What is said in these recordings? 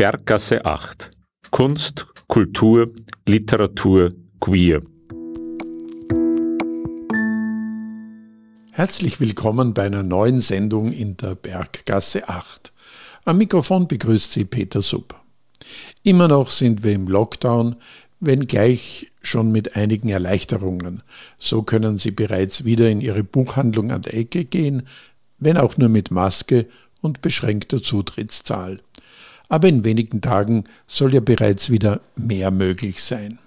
Berggasse 8. Kunst, Kultur, Literatur, Queer. Herzlich willkommen bei einer neuen Sendung in der Berggasse 8. Am Mikrofon begrüßt Sie Peter Supp. Immer noch sind wir im Lockdown, wenngleich schon mit einigen Erleichterungen. So können Sie bereits wieder in Ihre Buchhandlung an der Ecke gehen, wenn auch nur mit Maske und beschränkter Zutrittszahl. Aber in wenigen Tagen soll ja bereits wieder mehr möglich sein.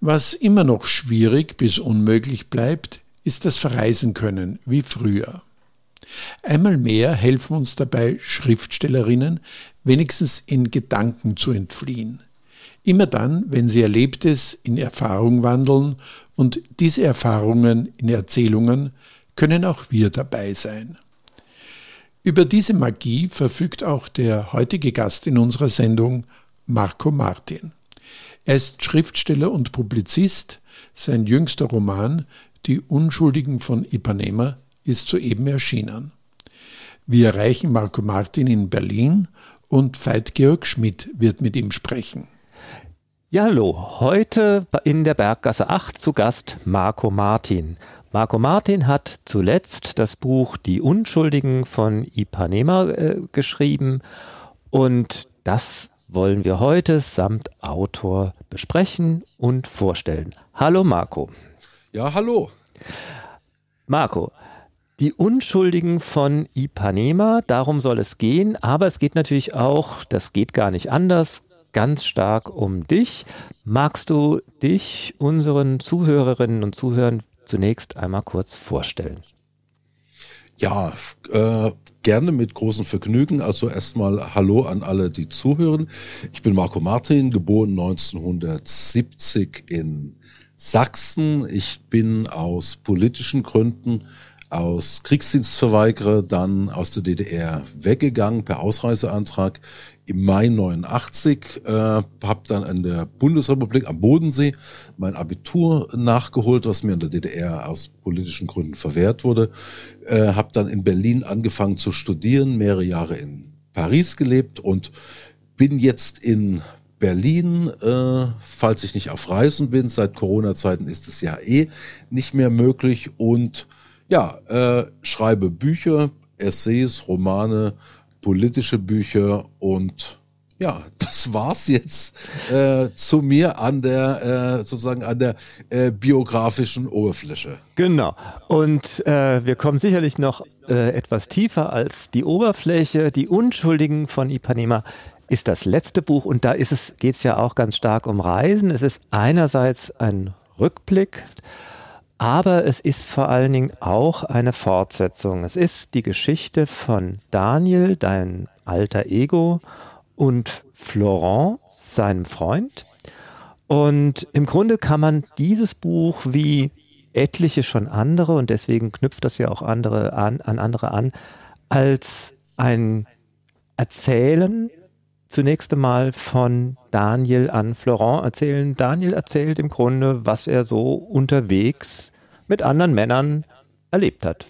Was immer noch schwierig bis unmöglich bleibt, ist das Verreisen können, wie früher. Einmal mehr helfen uns dabei Schriftstellerinnen, wenigstens in Gedanken zu entfliehen. Immer dann, wenn sie Erlebtes in Erfahrung wandeln und diese Erfahrungen in Erzählungen, können auch wir dabei sein. Über diese Magie verfügt auch der heutige Gast in unserer Sendung, Marco Martin. Er ist Schriftsteller und Publizist. Sein jüngster Roman, Die Unschuldigen von Ipanema, ist soeben erschienen. Wir erreichen Marco Martin in Berlin und Veit Georg Schmidt wird mit ihm sprechen. Ja, hallo. Heute in der Berggasse 8 zu Gast Marco Martin. Marco Martin hat zuletzt das Buch Die Unschuldigen von Ipanema äh, geschrieben und das wollen wir heute samt Autor besprechen und vorstellen. Hallo Marco. Ja, hallo. Marco, die Unschuldigen von Ipanema, darum soll es gehen, aber es geht natürlich auch, das geht gar nicht anders, ganz stark um dich. Magst du dich unseren Zuhörerinnen und Zuhörern zunächst einmal kurz vorstellen? Ja, äh, gerne mit großem Vergnügen. Also erstmal Hallo an alle, die zuhören. Ich bin Marco Martin, geboren 1970 in Sachsen. Ich bin aus politischen Gründen aus Kriegsdienstverweigerer dann aus der DDR weggegangen per Ausreiseantrag im Mai 89, äh, habe dann in der Bundesrepublik am Bodensee mein Abitur nachgeholt, was mir in der DDR aus politischen Gründen verwehrt wurde, äh, habe dann in Berlin angefangen zu studieren, mehrere Jahre in Paris gelebt und bin jetzt in Berlin, äh, falls ich nicht auf Reisen bin. Seit Corona-Zeiten ist es ja eh nicht mehr möglich und ja, äh, schreibe Bücher, Essays, Romane, politische Bücher und ja, das war's jetzt äh, zu mir an der äh, sozusagen an der äh, biografischen Oberfläche. Genau. Und äh, wir kommen sicherlich noch äh, etwas tiefer als die Oberfläche. Die Unschuldigen von Ipanema ist das letzte Buch und da ist es geht's ja auch ganz stark um Reisen. Es ist einerseits ein Rückblick aber es ist vor allen Dingen auch eine Fortsetzung. Es ist die Geschichte von Daniel, dein alter Ego, und Florent, seinem Freund. Und im Grunde kann man dieses Buch wie etliche schon andere, und deswegen knüpft das ja auch andere an, an andere an, als ein Erzählen zunächst einmal von Daniel an Florent erzählen. Daniel erzählt im Grunde, was er so unterwegs mit anderen Männern erlebt hat.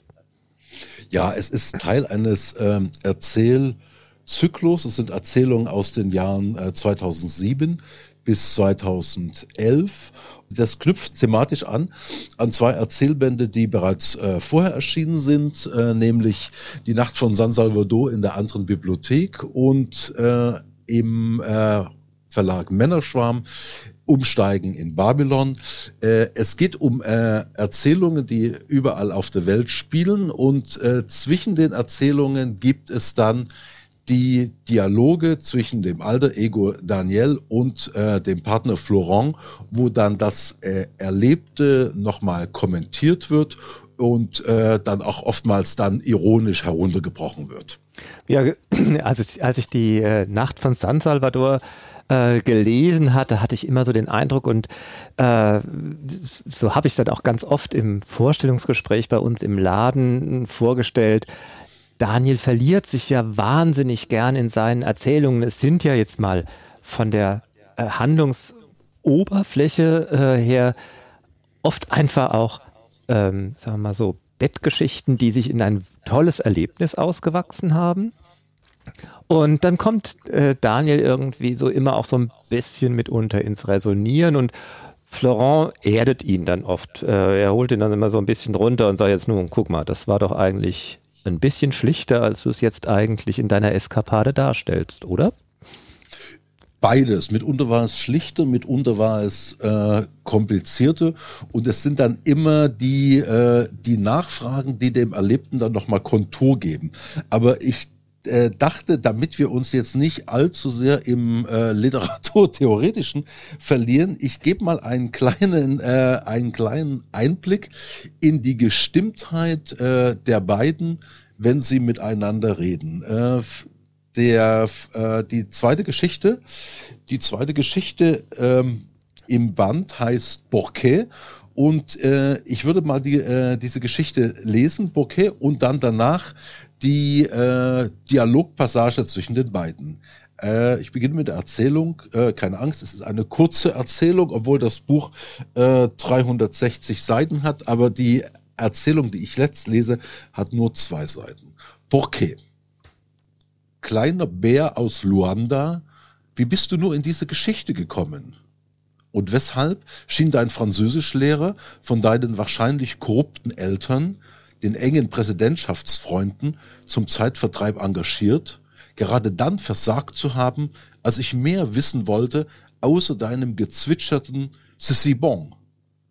Ja, es ist Teil eines ähm, Erzählzyklus. Es sind Erzählungen aus den Jahren äh, 2007 bis 2011. Das knüpft thematisch an an zwei Erzählbände, die bereits äh, vorher erschienen sind, äh, nämlich Die Nacht von San Salvador in der anderen Bibliothek und äh, im äh, Verlag Männerschwarm Umsteigen in Babylon. Äh, es geht um äh, Erzählungen, die überall auf der Welt spielen und äh, zwischen den Erzählungen gibt es dann die Dialoge zwischen dem alter Ego Daniel und dem Partner Florent, wo dann das Erlebte nochmal kommentiert wird und dann auch oftmals dann ironisch heruntergebrochen wird. Ja, also als ich die Nacht von San Salvador äh, gelesen hatte, hatte ich immer so den Eindruck und äh, so habe ich es dann auch ganz oft im Vorstellungsgespräch bei uns im Laden vorgestellt. Daniel verliert sich ja wahnsinnig gern in seinen Erzählungen. Es sind ja jetzt mal von der äh, Handlungsoberfläche äh, her oft einfach auch, ähm, sagen wir mal so, Bettgeschichten, die sich in ein tolles Erlebnis ausgewachsen haben. Und dann kommt äh, Daniel irgendwie so immer auch so ein bisschen mitunter ins Resonieren und Florent erdet ihn dann oft. Äh, er holt ihn dann immer so ein bisschen runter und sagt jetzt nun, guck mal, das war doch eigentlich ein bisschen schlichter, als du es jetzt eigentlich in deiner Eskapade darstellst, oder? Beides. Mitunter war es schlichter, mitunter war es äh, komplizierter und es sind dann immer die, äh, die Nachfragen, die dem Erlebten dann nochmal Kontur geben. Aber ich äh, dachte, damit wir uns jetzt nicht allzu sehr im äh, Literaturtheoretischen verlieren, ich gebe mal einen kleinen, äh, einen kleinen Einblick in die Gestimmtheit äh, der beiden, wenn sie miteinander reden. Äh, der, äh, die zweite Geschichte, die zweite Geschichte ähm, im Band heißt Bouquet und äh, ich würde mal die, äh, diese Geschichte lesen, Bouquet, und dann danach die äh, Dialogpassage zwischen den beiden. Äh, ich beginne mit der Erzählung. Äh, keine Angst, es ist eine kurze Erzählung, obwohl das Buch äh, 360 Seiten hat, aber die Erzählung, die ich letzt lese, hat nur zwei Seiten. Bouquet kleiner Bär aus Luanda, wie bist du nur in diese Geschichte gekommen? Und weshalb schien dein Französischlehrer von deinen wahrscheinlich korrupten Eltern, den engen Präsidentschaftsfreunden, zum Zeitvertreib engagiert, gerade dann versagt zu haben, als ich mehr wissen wollte, außer deinem gezwitscherten C'est bon.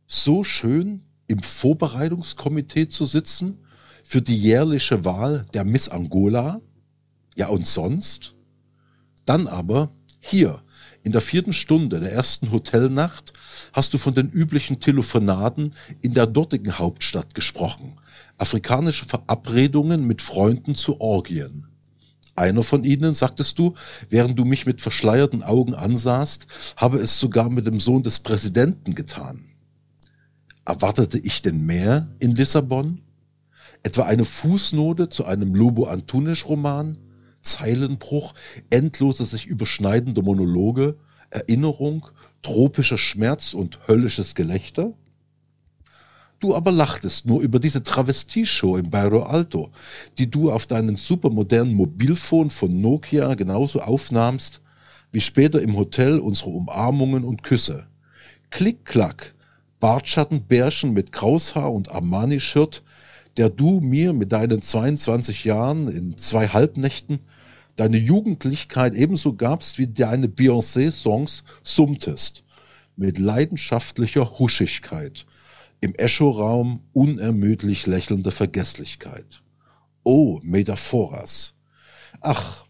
So schön im Vorbereitungskomitee zu sitzen für die jährliche Wahl der Miss Angola? Ja, und sonst? Dann aber hier, in der vierten Stunde der ersten Hotelnacht, hast du von den üblichen Telefonaten in der dortigen Hauptstadt gesprochen. Afrikanische Verabredungen mit Freunden zu Orgien. Einer von ihnen, sagtest du, während du mich mit verschleierten Augen ansahst, habe es sogar mit dem Sohn des Präsidenten getan. Erwartete ich denn mehr in Lissabon? Etwa eine Fußnote zu einem Lobo Antunes Roman? Zeilenbruch, endlose sich überschneidende Monologe, Erinnerung, tropischer Schmerz und höllisches Gelächter? Du aber lachtest nur über diese Travestieshow im Bairro Alto, die du auf deinen supermodernen Mobilfon von Nokia genauso aufnahmst, wie später im Hotel unsere Umarmungen und Küsse. Klick-klack, Bartschattenbärchen mit Kraushaar und Armani-Shirt, der du mir mit deinen 22 Jahren in zwei Halbnächten deine Jugendlichkeit ebenso gabst wie deine Beyoncé-Songs summtest, mit leidenschaftlicher Huschigkeit, im Echoraum unermüdlich lächelnde Vergesslichkeit. Oh, Metaphoras. Ach,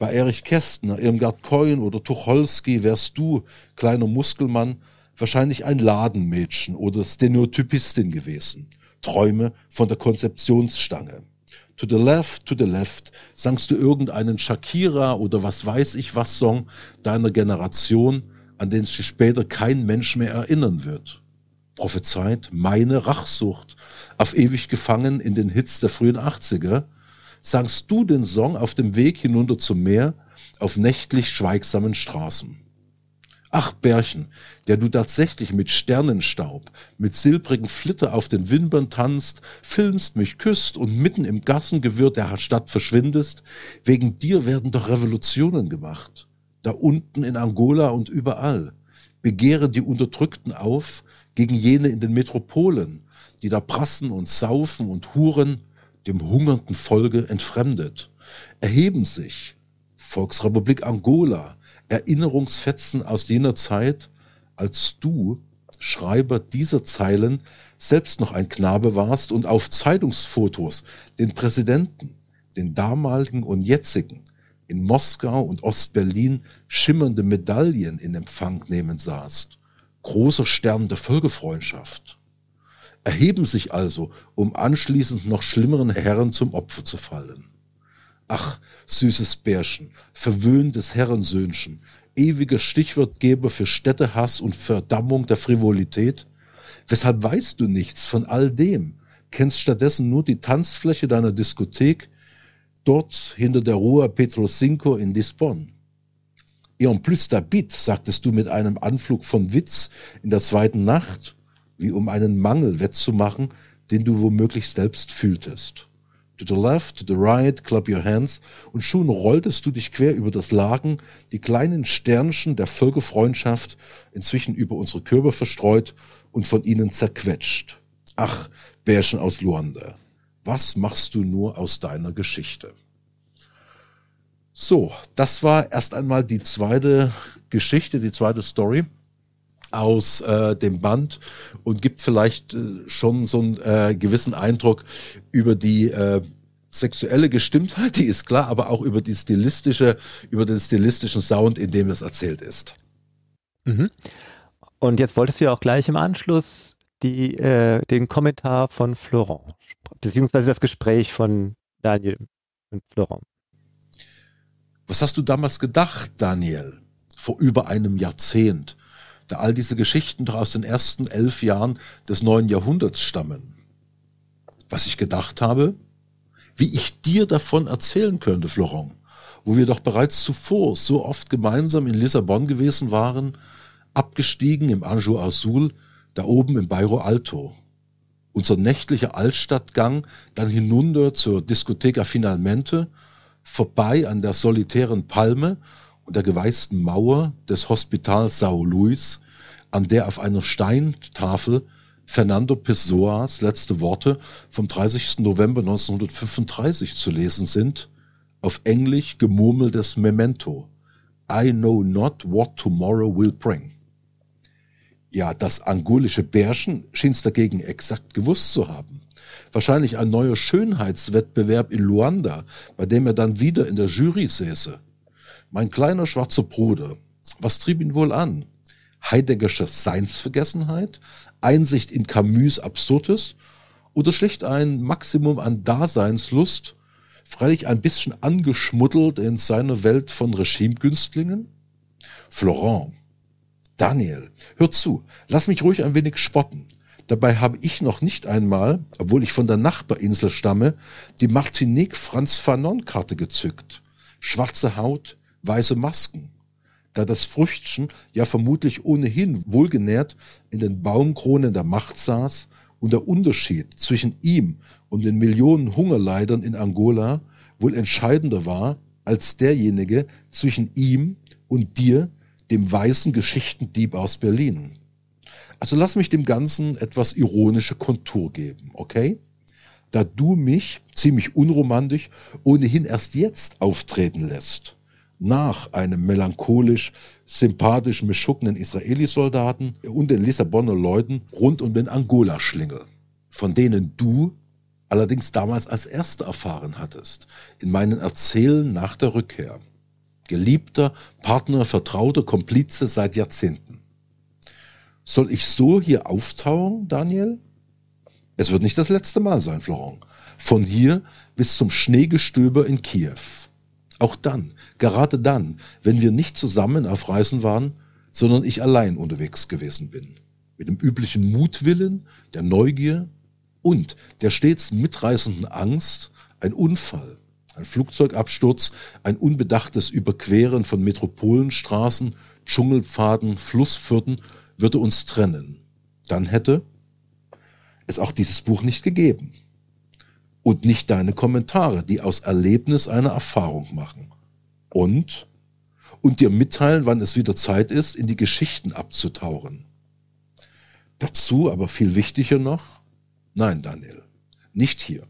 bei Erich Kästner, Irmgard Keun oder Tucholsky wärst du, kleiner Muskelmann, wahrscheinlich ein Ladenmädchen oder Stenotypistin gewesen. Träume von der Konzeptionsstange. To the left, to the left, sangst du irgendeinen Shakira oder was weiß ich was Song deiner Generation, an den sich später kein Mensch mehr erinnern wird. Prophezeit meine Rachsucht, auf ewig gefangen in den Hits der frühen 80er, sangst du den Song auf dem Weg hinunter zum Meer, auf nächtlich schweigsamen Straßen. Ach, Bärchen, der du tatsächlich mit Sternenstaub, mit silbrigen Flitter auf den Wimpern tanzt, filmst, mich küsst und mitten im Gassengewirr der Stadt verschwindest, wegen dir werden doch Revolutionen gemacht. Da unten in Angola und überall. Begehre die Unterdrückten auf gegen jene in den Metropolen, die da prassen und saufen und huren, dem hungernden Volke entfremdet. Erheben sich Volksrepublik Angola, Erinnerungsfetzen aus jener Zeit, als du, Schreiber dieser Zeilen, selbst noch ein Knabe warst und auf Zeitungsfotos den Präsidenten, den damaligen und jetzigen, in Moskau und Ostberlin schimmernde Medaillen in Empfang nehmen sahst. Großer Stern der Völkerfreundschaft. Erheben sich also, um anschließend noch schlimmeren Herren zum Opfer zu fallen. Ach, süßes Bärchen, verwöhntes Herrensöhnchen, ewiger Stichwortgeber für Städtehass und Verdammung der Frivolität? Weshalb weißt du nichts von all dem? Kennst stattdessen nur die Tanzfläche deiner Diskothek, dort hinter der Rua Petro Cinco in Lisbon. Et en plus d'habit, sagtest du mit einem Anflug von Witz in der zweiten Nacht, wie um einen Mangel wettzumachen, den du womöglich selbst fühltest. To the left, to the right, clap your hands. Und schon rolltest du dich quer über das Lagen, die kleinen Sternchen der Völkerfreundschaft, inzwischen über unsere Körper verstreut und von ihnen zerquetscht. Ach, Bärchen aus Luanda, was machst du nur aus deiner Geschichte? So, das war erst einmal die zweite Geschichte, die zweite Story aus äh, dem Band und gibt vielleicht äh, schon so einen äh, gewissen Eindruck über die äh, sexuelle Gestimmtheit, die ist klar, aber auch über die stilistische, über den stilistischen Sound, in dem es erzählt ist. Mhm. Und jetzt wolltest du ja auch gleich im Anschluss die, äh, den Kommentar von Florent, beziehungsweise das Gespräch von Daniel und Florent. Was hast du damals gedacht, Daniel, vor über einem Jahrzehnt, da all diese Geschichten aus den ersten elf Jahren des neuen Jahrhunderts stammen? Was ich gedacht habe? Wie ich dir davon erzählen könnte, Florent, wo wir doch bereits zuvor so oft gemeinsam in Lissabon gewesen waren, abgestiegen im Anjou Azul, da oben im Bairro Alto. Unser nächtlicher Altstadtgang dann hinunter zur Discoteca Finalmente, vorbei an der solitären Palme der geweißten Mauer des Hospital Sao Luis, an der auf einer Steintafel Fernando Pessoas letzte Worte vom 30. November 1935 zu lesen sind, auf Englisch gemurmeltes Memento. I know not what tomorrow will bring. Ja, das angolische Bärchen schien es dagegen exakt gewusst zu haben. Wahrscheinlich ein neuer Schönheitswettbewerb in Luanda, bei dem er dann wieder in der Jury säße. Mein kleiner schwarzer Bruder, was trieb ihn wohl an? Heideggersche Seinsvergessenheit, Einsicht in Camus Absurdes oder schlicht ein Maximum an Daseinslust, freilich ein bisschen angeschmuddelt in seiner Welt von Regimegünstlingen? Florent, Daniel, hör zu, lass mich ruhig ein wenig spotten. Dabei habe ich noch nicht einmal, obwohl ich von der Nachbarinsel stamme, die Martinique Franz Fanon-Karte gezückt. Schwarze Haut, weiße Masken. Da das Früchtchen ja vermutlich ohnehin wohlgenährt in den Baumkronen der Macht saß und der Unterschied zwischen ihm und den Millionen Hungerleidern in Angola wohl entscheidender war als derjenige zwischen ihm und dir, dem weißen Geschichtendieb aus Berlin. Also lass mich dem Ganzen etwas ironische Kontur geben, okay? Da du mich, ziemlich unromantisch, ohnehin erst jetzt auftreten lässt, nach einem melancholisch, sympathisch mischuckenden Israeli-Soldaten und den Lissabonner Leuten rund um den Angola-Schlingel, von denen du allerdings damals als Erster erfahren hattest, in meinen Erzählen nach der Rückkehr geliebter, Partner, Vertrauter, Komplize seit Jahrzehnten. Soll ich so hier auftauchen, Daniel? Es wird nicht das letzte Mal sein, Florent. Von hier bis zum Schneegestöber in Kiew. Auch dann, gerade dann, wenn wir nicht zusammen auf Reisen waren, sondern ich allein unterwegs gewesen bin. Mit dem üblichen Mutwillen, der Neugier und der stets mitreißenden Angst, ein Unfall, ein Flugzeugabsturz, ein unbedachtes Überqueren von Metropolenstraßen, Dschungelpfaden, Flussfürden würde uns trennen. Dann hätte es auch dieses Buch nicht gegeben. Und nicht deine Kommentare, die aus Erlebnis eine Erfahrung machen. Und, und dir mitteilen, wann es wieder Zeit ist, in die Geschichten abzutauchen. Dazu aber viel wichtiger noch, nein, Daniel, nicht hier.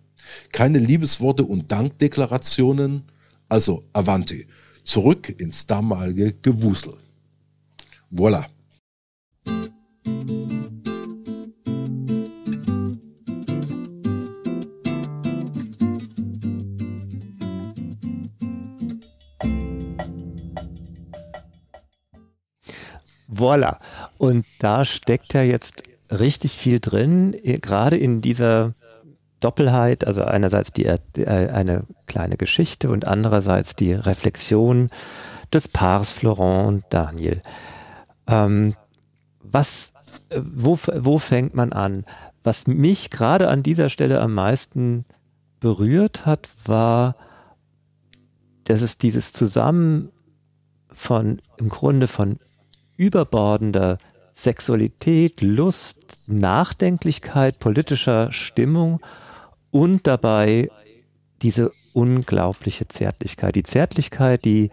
Keine Liebesworte und Dankdeklarationen, also Avanti, zurück ins damalige Gewusel. Voilà. Voilà. Und da steckt ja jetzt richtig viel drin, gerade in dieser Doppelheit, also einerseits die, äh, eine kleine Geschichte und andererseits die Reflexion des Paars Florent und Daniel. Ähm, was, äh, wo, wo fängt man an? Was mich gerade an dieser Stelle am meisten berührt hat, war, dass es dieses Zusammen von, im Grunde von überbordender Sexualität, Lust, Nachdenklichkeit, politischer Stimmung und dabei diese unglaubliche Zärtlichkeit. Die Zärtlichkeit, die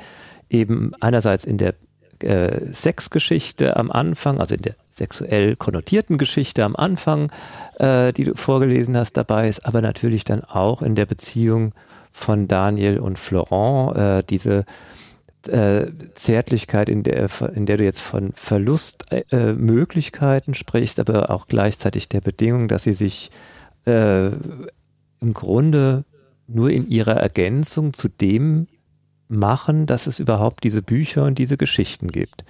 eben einerseits in der äh, Sexgeschichte am Anfang, also in der sexuell konnotierten Geschichte am Anfang, äh, die du vorgelesen hast, dabei ist, aber natürlich dann auch in der Beziehung von Daniel und Florent, äh, diese äh, Zärtlichkeit, in der, in der du jetzt von Verlustmöglichkeiten äh, sprichst, aber auch gleichzeitig der Bedingung, dass sie sich äh, im Grunde nur in ihrer Ergänzung zu dem machen, dass es überhaupt diese Bücher und diese Geschichten gibt.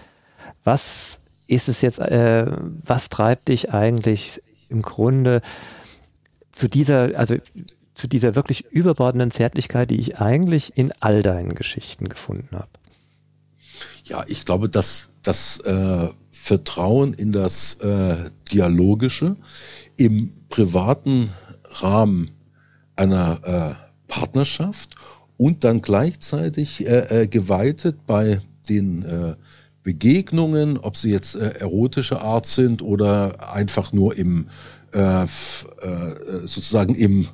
Was ist es jetzt, äh, was treibt dich eigentlich im Grunde zu dieser, also zu dieser wirklich überbordenden Zärtlichkeit, die ich eigentlich in all deinen Geschichten gefunden habe? Ja, ich glaube, dass das äh, Vertrauen in das äh, Dialogische im privaten Rahmen einer äh, Partnerschaft und dann gleichzeitig äh, äh, geweitet bei den äh, Begegnungen, ob sie jetzt erotischer Art sind oder einfach nur im äh, äh, sozusagen im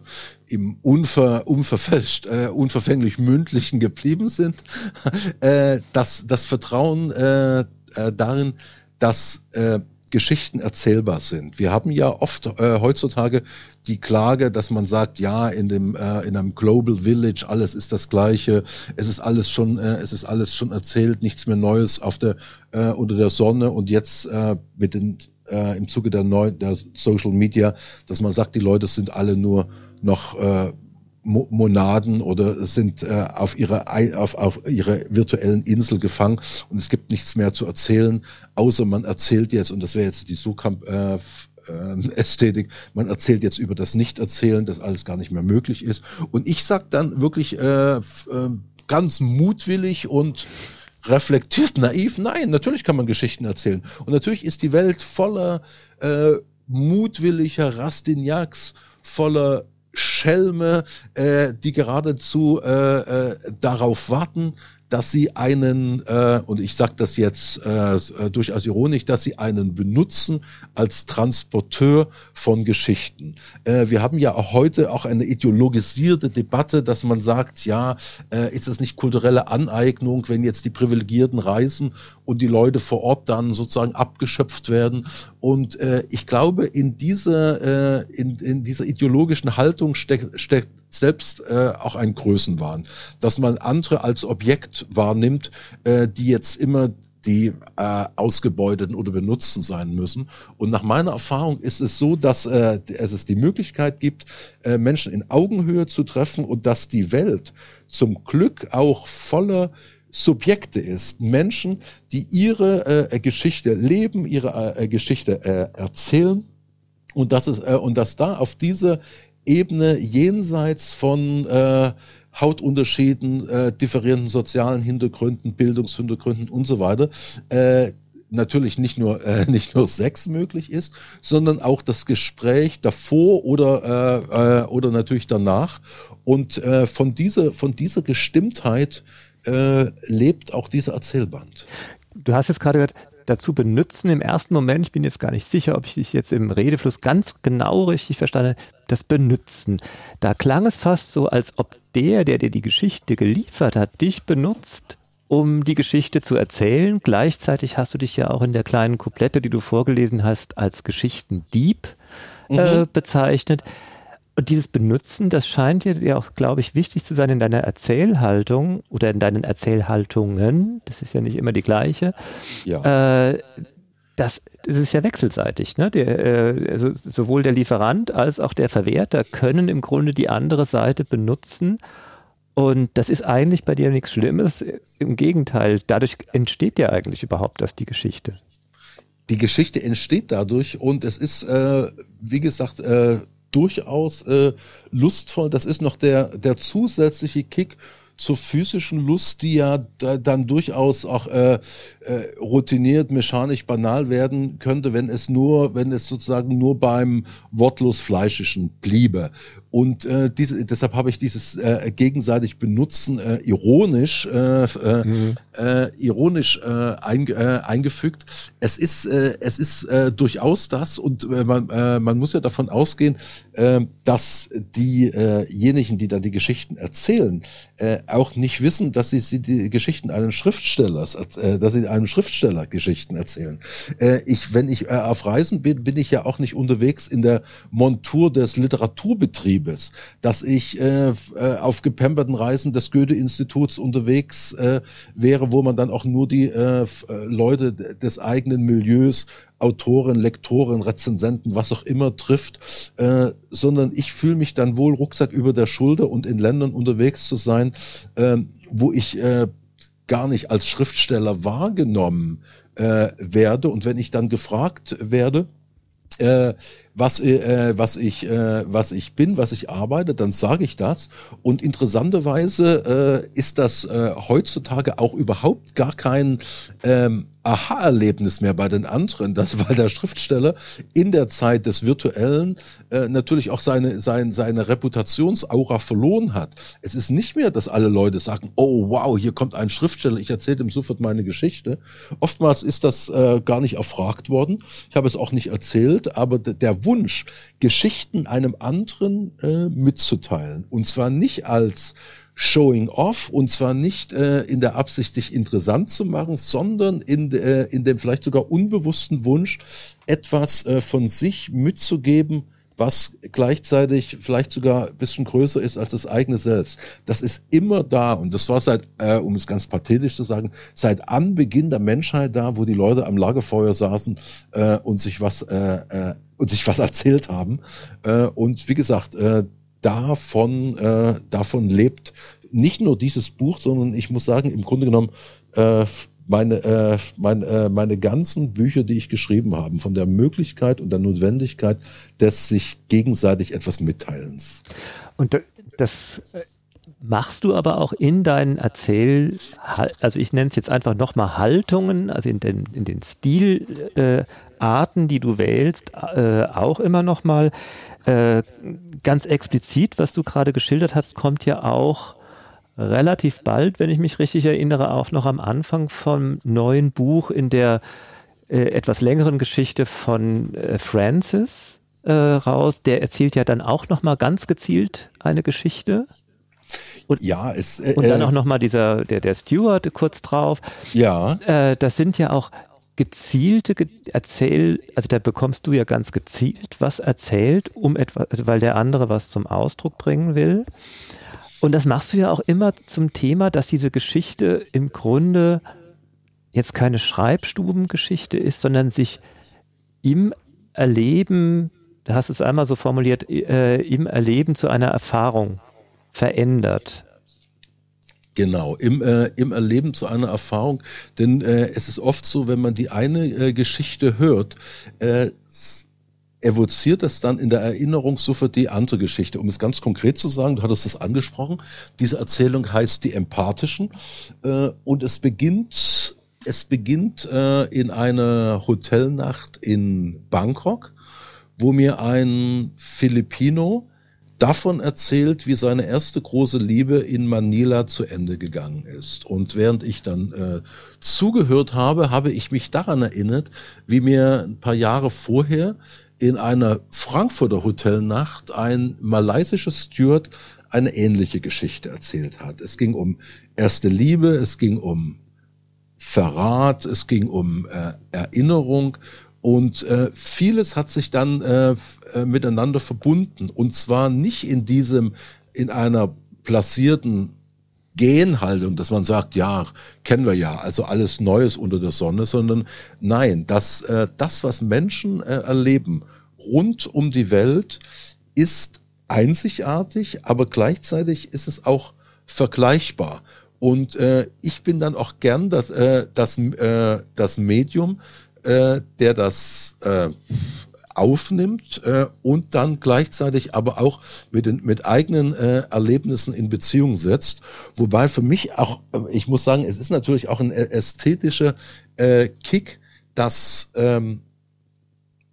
im unver, unverfälscht, äh, unverfänglich mündlichen geblieben sind, äh, das, das Vertrauen äh, äh, darin, dass äh, Geschichten erzählbar sind. Wir haben ja oft äh, heutzutage die Klage, dass man sagt, ja, in dem äh, in einem Global Village alles ist das Gleiche, es ist alles schon äh, es ist alles schon erzählt, nichts mehr Neues auf der äh, unter der Sonne und jetzt äh, mit den äh, im Zuge der neuen der Social Media, dass man sagt, die Leute sind alle nur noch äh, Monaden oder sind äh, auf ihrer auf, auf ihrer virtuellen Insel gefangen und es gibt nichts mehr zu erzählen, außer man erzählt jetzt und das wäre jetzt die Sukamp äh, äh, Ästhetik, man erzählt jetzt über das Nicht-Erzählen, das alles gar nicht mehr möglich ist. Und ich sag dann wirklich äh, äh, ganz mutwillig und reflektiert naiv, nein, natürlich kann man Geschichten erzählen. Und natürlich ist die Welt voller äh, mutwilliger Rastignacs, voller Schelme, äh, die geradezu äh, äh, darauf warten, dass sie einen, äh, und ich sage das jetzt äh, äh, durchaus ironisch, dass sie einen benutzen als Transporteur von Geschichten. Äh, wir haben ja auch heute auch eine ideologisierte Debatte, dass man sagt, ja, äh, ist es nicht kulturelle Aneignung, wenn jetzt die Privilegierten reisen und die Leute vor Ort dann sozusagen abgeschöpft werden. Und äh, ich glaube, in dieser, äh, in, in dieser ideologischen Haltung steckt, steckt selbst äh, auch ein Größenwahn, dass man andere als Objekt wahrnimmt, äh, die jetzt immer die äh, ausgebeuteten oder benutzten sein müssen. Und nach meiner Erfahrung ist es so, dass äh, es die Möglichkeit gibt, äh, Menschen in Augenhöhe zu treffen und dass die Welt zum Glück auch voller Subjekte ist. Menschen, die ihre äh, Geschichte leben, ihre äh, Geschichte äh, erzählen. Und dass es, äh, und dass da auf diese Ebene jenseits von äh, Hautunterschieden, äh, differierenden sozialen Hintergründen, Bildungshintergründen und so weiter, äh, natürlich nicht nur äh, nicht nur Sex möglich ist, sondern auch das Gespräch davor oder äh, äh, oder natürlich danach und äh, von dieser von dieser Gestimmtheit äh, lebt auch dieser Erzählband. Du hast jetzt gerade gesagt, dazu benutzen im ersten Moment, ich bin jetzt gar nicht sicher, ob ich dich jetzt im Redefluss ganz genau richtig verstanden habe, das Benutzen. Da klang es fast so, als ob der, der dir die Geschichte geliefert hat, dich benutzt, um die Geschichte zu erzählen. Gleichzeitig hast du dich ja auch in der kleinen Couplette, die du vorgelesen hast, als Geschichtendieb äh, mhm. bezeichnet. Und dieses Benutzen, das scheint dir ja auch, glaube ich, wichtig zu sein in deiner Erzählhaltung oder in deinen Erzählhaltungen. Das ist ja nicht immer die gleiche. Ja. Äh, das, das ist ja wechselseitig. Ne? Der, äh, also sowohl der Lieferant als auch der Verwerter können im Grunde die andere Seite benutzen. Und das ist eigentlich bei dir nichts Schlimmes. Im Gegenteil, dadurch entsteht ja eigentlich überhaupt das die Geschichte. Die Geschichte entsteht dadurch und es ist, äh, wie gesagt, äh, durchaus äh, lustvoll. Das ist noch der, der zusätzliche Kick zur physischen Lust, die ja da, dann durchaus auch äh, äh, routiniert, mechanisch banal werden könnte, wenn es nur, wenn es sozusagen nur beim wortlos Fleischischen bliebe. Und äh, diese, deshalb habe ich dieses äh, gegenseitig Benutzen äh, ironisch, äh, äh, mhm. äh, ironisch äh, ein, äh, eingefügt. Es ist, äh, es ist äh, durchaus das und äh, man, äh, man muss ja davon ausgehen, äh, dass diejenigen, die da die Geschichten erzählen, äh, auch nicht wissen, dass sie, sie die Geschichten eines Schriftstellers, äh, dass sie einem Schriftsteller Geschichten erzählen. Äh, ich, wenn ich äh, auf Reisen bin, bin ich ja auch nicht unterwegs in der Montur des Literaturbetriebs Liebes, dass ich äh, äh, auf gepemperten Reisen des Goethe-Instituts unterwegs äh, wäre, wo man dann auch nur die äh, äh, Leute des eigenen Milieus Autoren, Lektoren, Rezensenten, was auch immer trifft, äh, sondern ich fühle mich dann wohl Rucksack über der Schulter und in Ländern unterwegs zu sein, äh, wo ich äh, gar nicht als Schriftsteller wahrgenommen äh, werde. Und wenn ich dann gefragt werde, was, äh, was, ich, äh, was ich bin, was ich arbeite, dann sage ich das. Und interessanterweise äh, ist das äh, heutzutage auch überhaupt gar kein ähm, Aha-Erlebnis mehr bei den anderen, das, weil der Schriftsteller in der Zeit des Virtuellen äh, natürlich auch seine, seine, seine Reputationsaura verloren hat. Es ist nicht mehr, dass alle Leute sagen, oh wow, hier kommt ein Schriftsteller, ich erzähle ihm sofort meine Geschichte. Oftmals ist das äh, gar nicht erfragt worden. Ich habe es auch nicht erzählt, aber der Wunsch, Geschichten einem anderen äh, mitzuteilen, und zwar nicht als Showing Off und zwar nicht äh, in der Absicht, dich interessant zu machen, sondern in, äh, in dem vielleicht sogar unbewussten Wunsch, etwas äh, von sich mitzugeben, was gleichzeitig vielleicht sogar ein bisschen größer ist als das eigene Selbst. Das ist immer da und das war seit, äh, um es ganz pathetisch zu sagen, seit Anbeginn der Menschheit da, wo die Leute am Lagerfeuer saßen äh, und sich was äh, äh, und sich was erzählt haben. Äh, und wie gesagt, äh, davon, äh, davon lebt nicht nur dieses Buch, sondern ich muss sagen, im Grunde genommen äh, meine, äh, meine, äh, meine ganzen Bücher, die ich geschrieben habe, von der Möglichkeit und der Notwendigkeit des sich gegenseitig etwas Mitteilens. Und das äh, machst du aber auch in deinen Erzähl, also ich nenne es jetzt einfach nochmal Haltungen, also in den, in den Stilarten, äh, die du wählst, äh, auch immer nochmal äh, ganz explizit, was du gerade geschildert hast, kommt ja auch relativ bald, wenn ich mich richtig erinnere, auch noch am Anfang vom neuen Buch in der äh, etwas längeren Geschichte von äh, Francis äh, raus. Der erzählt ja dann auch noch mal ganz gezielt eine Geschichte. Und, ja, es, äh, und dann auch noch mal dieser der der Steward kurz drauf. Ja. Das sind ja auch gezielte Erzähl, also da bekommst du ja ganz gezielt was erzählt, um etwas, weil der andere was zum Ausdruck bringen will. Und das machst du ja auch immer zum Thema, dass diese Geschichte im Grunde jetzt keine Schreibstubengeschichte ist, sondern sich im Erleben, du hast es einmal so formuliert, äh, im Erleben zu einer Erfahrung verändert. Genau, im, äh, im Erleben zu einer Erfahrung. Denn äh, es ist oft so, wenn man die eine äh, Geschichte hört, äh, evoziert das dann in der Erinnerung sofort die andere Geschichte. Um es ganz konkret zu sagen, du hattest das angesprochen, diese Erzählung heißt die Empathischen äh, und es beginnt, es beginnt äh, in einer Hotelnacht in Bangkok, wo mir ein Filipino davon erzählt, wie seine erste große Liebe in Manila zu Ende gegangen ist. Und während ich dann äh, zugehört habe, habe ich mich daran erinnert, wie mir ein paar Jahre vorher in einer Frankfurter Hotelnacht ein malaysischer Steward eine ähnliche Geschichte erzählt hat. Es ging um erste Liebe, es ging um Verrat, es ging um äh, Erinnerung und äh, vieles hat sich dann äh, äh, miteinander verbunden. Und zwar nicht in diesem, in einer platzierten Genhaltung, dass man sagt, ja, kennen wir ja, also alles Neues unter der Sonne, sondern nein, das, äh, das was Menschen äh, erleben rund um die Welt, ist einzigartig, aber gleichzeitig ist es auch vergleichbar. Und äh, ich bin dann auch gern das, äh, das, äh, das Medium, äh, der das äh, aufnimmt äh, und dann gleichzeitig aber auch mit, den, mit eigenen äh, Erlebnissen in Beziehung setzt. Wobei für mich auch, äh, ich muss sagen, es ist natürlich auch ein ästhetischer äh, Kick, dass ähm,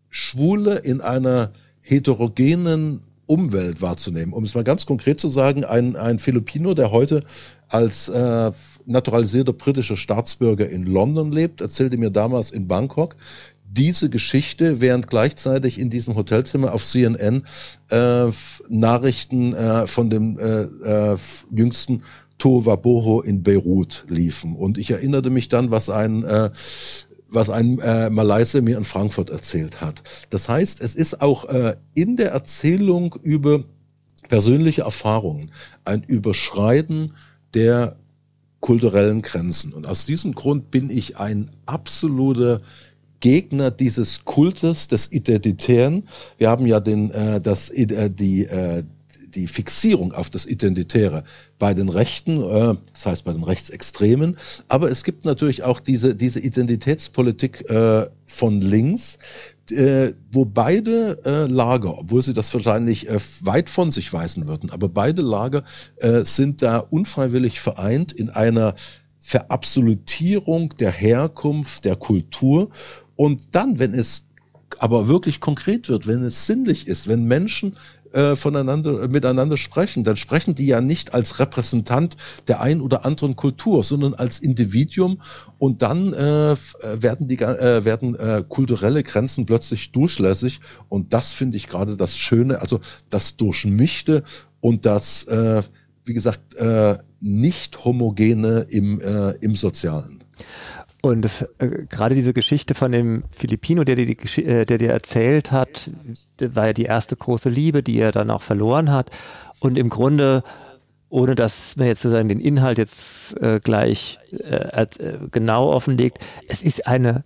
Schwule in einer heterogenen Umwelt wahrzunehmen. Um es mal ganz konkret zu sagen, ein, ein Filipino, der heute als äh, naturalisierter britischer Staatsbürger in London lebt, erzählte mir damals in Bangkok, diese Geschichte, während gleichzeitig in diesem Hotelzimmer auf CNN äh, Nachrichten äh, von dem äh, äh, jüngsten Tohuwaboho in Beirut liefen. Und ich erinnerte mich dann, was ein äh, was ein äh, Malayse mir in Frankfurt erzählt hat. Das heißt, es ist auch äh, in der Erzählung über persönliche Erfahrungen ein Überschreiten der kulturellen Grenzen. Und aus diesem Grund bin ich ein absoluter Gegner dieses Kultes des Identitären. Wir haben ja den, äh, das, äh, die, äh, die Fixierung auf das Identitäre bei den Rechten, äh, das heißt bei den Rechtsextremen. Aber es gibt natürlich auch diese, diese Identitätspolitik äh, von links, äh, wo beide äh, Lager, obwohl sie das wahrscheinlich äh, weit von sich weisen würden, aber beide Lager äh, sind da unfreiwillig vereint in einer Verabsolutierung der Herkunft, der Kultur. Und dann, wenn es aber wirklich konkret wird, wenn es sinnlich ist, wenn Menschen äh, voneinander, miteinander sprechen, dann sprechen die ja nicht als Repräsentant der ein oder anderen Kultur, sondern als Individuum und dann äh, werden die äh, werden äh, kulturelle Grenzen plötzlich durchlässig und das finde ich gerade das Schöne, also das Durchmischte und das, äh, wie gesagt, äh, nicht homogene im, äh, im Sozialen. Und äh, gerade diese Geschichte von dem Filipino, der dir, die, äh, der dir erzählt hat, war ja die erste große Liebe, die er dann auch verloren hat. Und im Grunde, ohne dass man jetzt sozusagen den Inhalt jetzt äh, gleich äh, äh, genau offenlegt, es ist eine,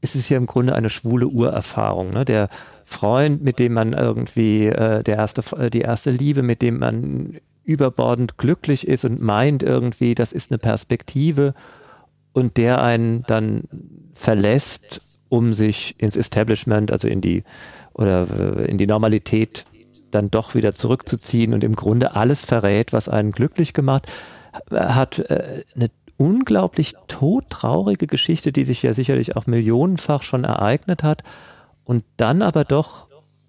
es ist ja im Grunde eine schwule Urerfahrung. Ne? Der Freund, mit dem man irgendwie, äh, der erste, die erste Liebe, mit dem man überbordend glücklich ist und meint irgendwie, das ist eine Perspektive und der einen dann verlässt, um sich ins Establishment, also in die oder äh, in die Normalität dann doch wieder zurückzuziehen und im Grunde alles verrät, was einen glücklich gemacht hat. Äh, eine unglaublich todtraurige Geschichte, die sich ja sicherlich auch millionenfach schon ereignet hat und dann aber doch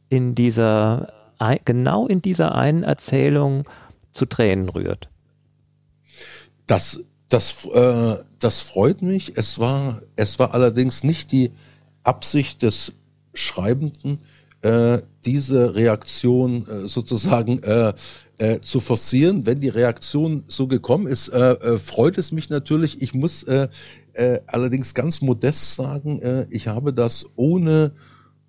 in dieser, genau in dieser einen Erzählung zu Tränen rührt. Das das, äh, das freut mich. Es war, es war allerdings nicht die Absicht des Schreibenden, äh, diese Reaktion äh, sozusagen äh, äh, zu forcieren. Wenn die Reaktion so gekommen ist, äh, freut es mich natürlich. Ich muss allerdings ganz modest sagen, ich habe das ohne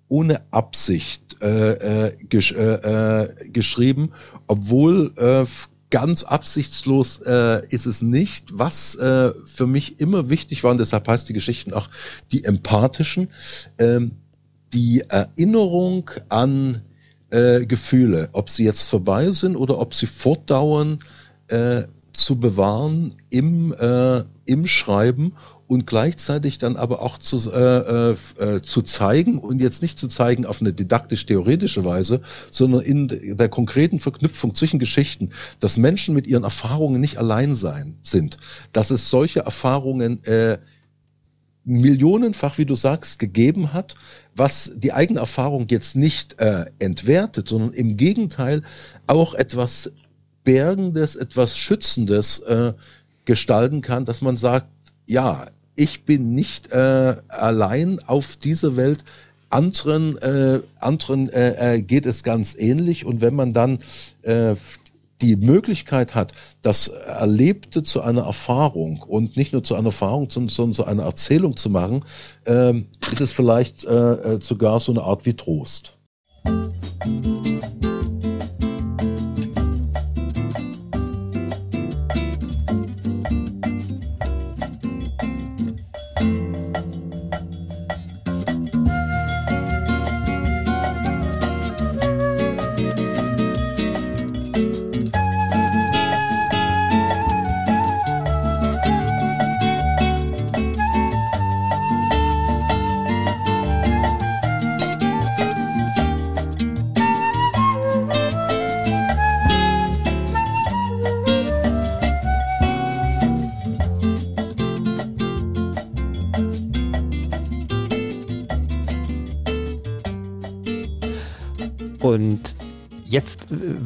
ohne Absicht äh, gesch äh, geschrieben, obwohl äh, ganz absichtslos äh, ist es nicht. Was äh, für mich immer wichtig war, und deshalb heißt die Geschichten auch die empathischen, ähm, die Erinnerung an äh, Gefühle, ob sie jetzt vorbei sind oder ob sie fortdauern, äh, zu bewahren im, äh, im Schreiben und gleichzeitig dann aber auch zu, äh, äh, äh, zu zeigen und jetzt nicht zu zeigen auf eine didaktisch-theoretische Weise, sondern in der konkreten Verknüpfung zwischen Geschichten, dass Menschen mit ihren Erfahrungen nicht allein sein sind, dass es solche Erfahrungen äh, millionenfach, wie du sagst, gegeben hat, was die eigene Erfahrung jetzt nicht äh, entwertet, sondern im Gegenteil auch etwas Bergendes, etwas Schützendes äh, gestalten kann, dass man sagt, ja, ich bin nicht äh, allein auf dieser Welt. Anderen, äh, anderen äh, äh, geht es ganz ähnlich. Und wenn man dann äh, die Möglichkeit hat, das Erlebte zu einer Erfahrung und nicht nur zu einer Erfahrung, sondern zu einer Erzählung zu machen, äh, ist es vielleicht äh, sogar so eine Art wie Trost. jetzt,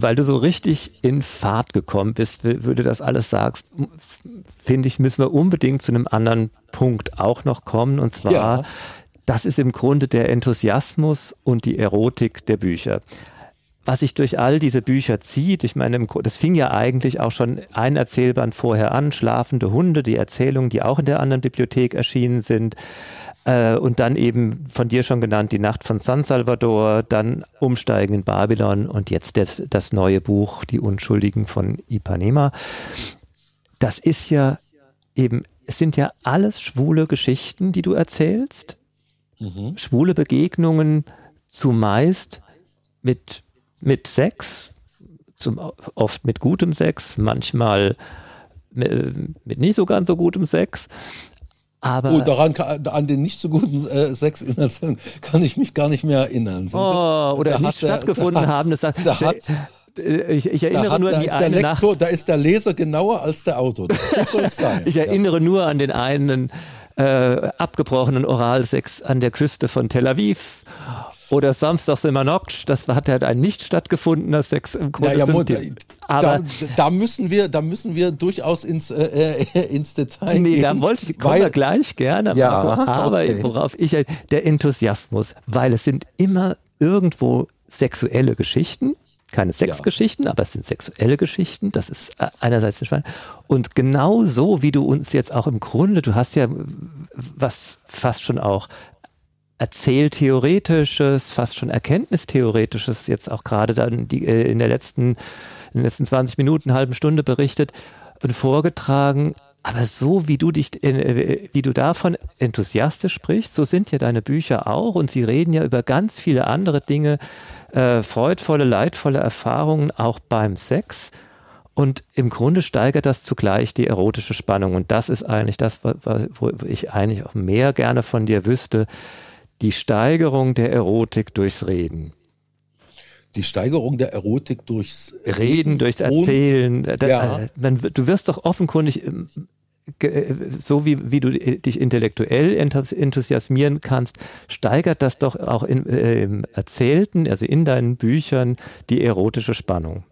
weil du so richtig in Fahrt gekommen bist, würde das alles sagst, finde ich, müssen wir unbedingt zu einem anderen Punkt auch noch kommen. Und zwar, ja. das ist im Grunde der Enthusiasmus und die Erotik der Bücher was sich durch all diese Bücher zieht, ich meine, das fing ja eigentlich auch schon ein Erzählband vorher an, Schlafende Hunde, die Erzählungen, die auch in der anderen Bibliothek erschienen sind. Äh, und dann eben von dir schon genannt, die Nacht von San Salvador, dann Umsteigen in Babylon und jetzt das, das neue Buch, Die Unschuldigen von Ipanema. Das ist ja eben, es sind ja alles schwule Geschichten, die du erzählst. Mhm. Schwule Begegnungen zumeist mit mit Sex, zum, oft mit gutem Sex, manchmal mit, mit nicht so ganz so gutem Sex. Aber oh, daran an den nicht so guten äh, Sex kann ich mich gar nicht mehr erinnern. Sind oh, oder nicht stattgefunden der, haben. Das, da hat, ich, ich, erinnere hat, nur an die eine Lektor, Nacht. Da ist der Leser genauer als der Autor. Das soll sein. ich erinnere ja. nur an den einen äh, abgebrochenen Oralsex an der Küste von Tel Aviv oder Samstags immer Noctsch, das hat halt ein nicht stattgefundener Sex im Grunde. Ja, ja, die, aber da, da, müssen wir, da müssen wir durchaus ins, äh, äh ins Detail nee, gehen. Nee, da wollte ich, kommen wir gleich gerne. Ja, aber okay. worauf ich, der Enthusiasmus, weil es sind immer irgendwo sexuelle Geschichten, keine Sexgeschichten, ja. aber es sind sexuelle Geschichten. Das ist äh, einerseits ein Schwein. Und genau so, wie du uns jetzt auch im Grunde, du hast ja was fast schon auch Erzähltheoretisches, fast schon Erkenntnistheoretisches jetzt auch gerade dann die, äh, in der letzten, in den letzten 20 Minuten, halben Stunde berichtet und vorgetragen. Aber so wie du dich, äh, wie du davon enthusiastisch sprichst, so sind ja deine Bücher auch und sie reden ja über ganz viele andere Dinge, äh, freudvolle, leidvolle Erfahrungen auch beim Sex. Und im Grunde steigert das zugleich die erotische Spannung. Und das ist eigentlich das, wo ich eigentlich auch mehr gerne von dir wüsste die Steigerung der Erotik durchs Reden. Die Steigerung der Erotik durchs Reden, Reden durchs Erzählen. Da, ja. man, du wirst doch offenkundig ähm, äh, so wie, wie du dich intellektuell enthusiasmieren kannst, steigert das doch auch in, äh, im Erzählten, also in deinen Büchern, die erotische Spannung.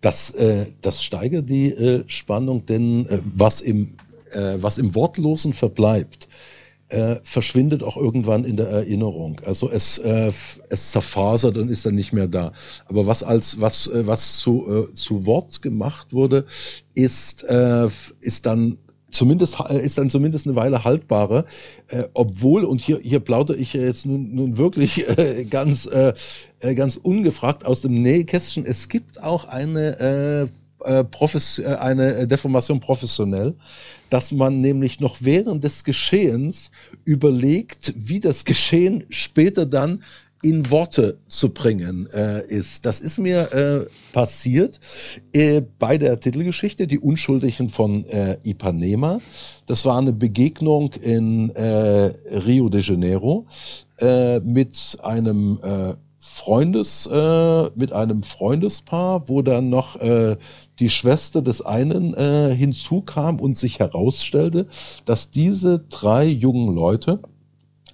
Das, äh, das steigert die äh, Spannung, denn äh, was, im, äh, was im Wortlosen verbleibt, äh, verschwindet auch irgendwann in der Erinnerung. Also es, äh, es zerfasert und ist dann nicht mehr da. Aber was als was äh, was zu äh, zu Wort gemacht wurde, ist äh, ist dann zumindest ist dann zumindest eine Weile haltbarer, äh, obwohl und hier hier plaudere ich jetzt nun, nun wirklich äh, ganz äh, äh ganz ungefragt aus dem Nähkästchen. Es gibt auch eine äh, äh, Profes äh, eine Deformation professionell, dass man nämlich noch während des Geschehens überlegt, wie das Geschehen später dann in Worte zu bringen äh, ist. Das ist mir äh, passiert äh, bei der Titelgeschichte Die Unschuldigen von äh, Ipanema. Das war eine Begegnung in äh, Rio de Janeiro äh, mit einem äh, Freundes, äh, mit einem Freundespaar, wo dann noch äh, die Schwester des einen äh, hinzukam und sich herausstellte, dass diese drei jungen Leute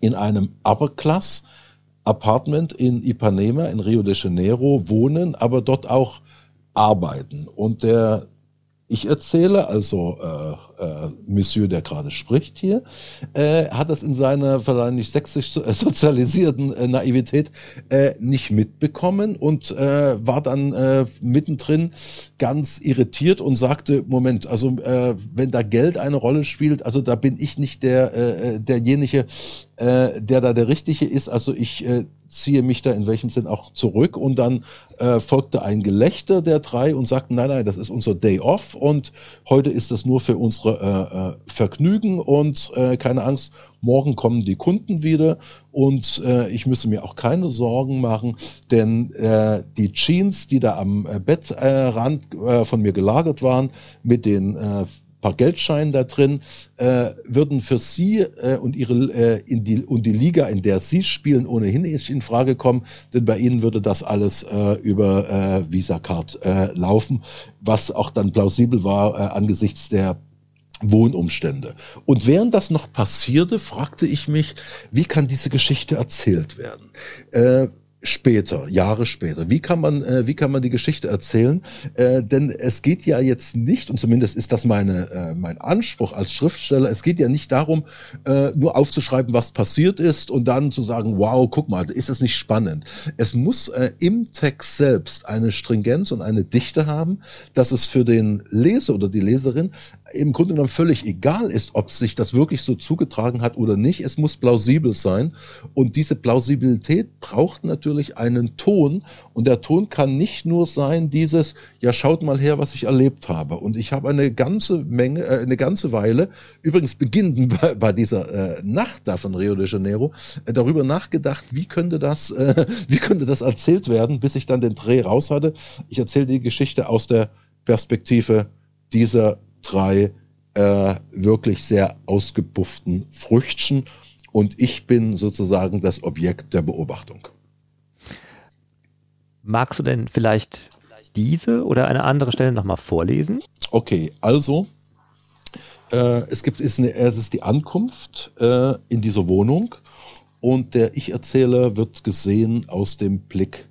in einem Upper Class Apartment in Ipanema in Rio de Janeiro wohnen, aber dort auch arbeiten. Und der ich erzähle, also äh, äh, Monsieur, der gerade spricht hier, äh, hat das in seiner nicht sächsisch äh, sozialisierten äh, Naivität äh, nicht mitbekommen und äh, war dann äh, mittendrin ganz irritiert und sagte, Moment, also äh, wenn da Geld eine Rolle spielt, also da bin ich nicht der äh, äh derjenige, äh, der da der Richtige ist. Also ich äh, ziehe mich da in welchem Sinn auch zurück. Und dann äh, folgte ein Gelächter der drei und sagten, nein, nein, das ist unser Day Off und heute ist das nur für unsere äh, äh, Vergnügen und äh, keine Angst, morgen kommen die Kunden wieder und äh, ich müsse mir auch keine Sorgen machen, denn äh, die Jeans, die da am äh, Bettrand äh, von mir gelagert waren, mit den äh, paar Geldscheine da drin, äh, würden für Sie äh, und ihre äh, in die und die Liga, in der Sie spielen, ohnehin in Frage kommen, denn bei Ihnen würde das alles äh, über äh, Visa Card äh, laufen, was auch dann plausibel war äh, angesichts der Wohnumstände. Und während das noch passierte, fragte ich mich, wie kann diese Geschichte erzählt werden? Äh, Später, Jahre später. Wie kann man, äh, wie kann man die Geschichte erzählen? Äh, denn es geht ja jetzt nicht, und zumindest ist das meine, äh, mein Anspruch als Schriftsteller, es geht ja nicht darum, äh, nur aufzuschreiben, was passiert ist und dann zu sagen, wow, guck mal, ist das nicht spannend? Es muss äh, im Text selbst eine Stringenz und eine Dichte haben, dass es für den Leser oder die Leserin im Grunde genommen völlig egal ist, ob sich das wirklich so zugetragen hat oder nicht. Es muss plausibel sein. Und diese Plausibilität braucht natürlich einen Ton. Und der Ton kann nicht nur sein, dieses, ja, schaut mal her, was ich erlebt habe. Und ich habe eine ganze Menge, äh, eine ganze Weile, übrigens beginnend bei, bei dieser äh, Nacht da von Rio de Janeiro, äh, darüber nachgedacht, wie könnte das, äh, wie könnte das erzählt werden, bis ich dann den Dreh raus hatte. Ich erzähle die Geschichte aus der Perspektive dieser drei äh, wirklich sehr ausgepufften Früchtchen und ich bin sozusagen das Objekt der Beobachtung. Magst du denn vielleicht diese oder eine andere Stelle nochmal vorlesen? Okay, also äh, es gibt ist eine, es ist die Ankunft äh, in dieser Wohnung und der Ich-Erzähler wird gesehen aus dem Blick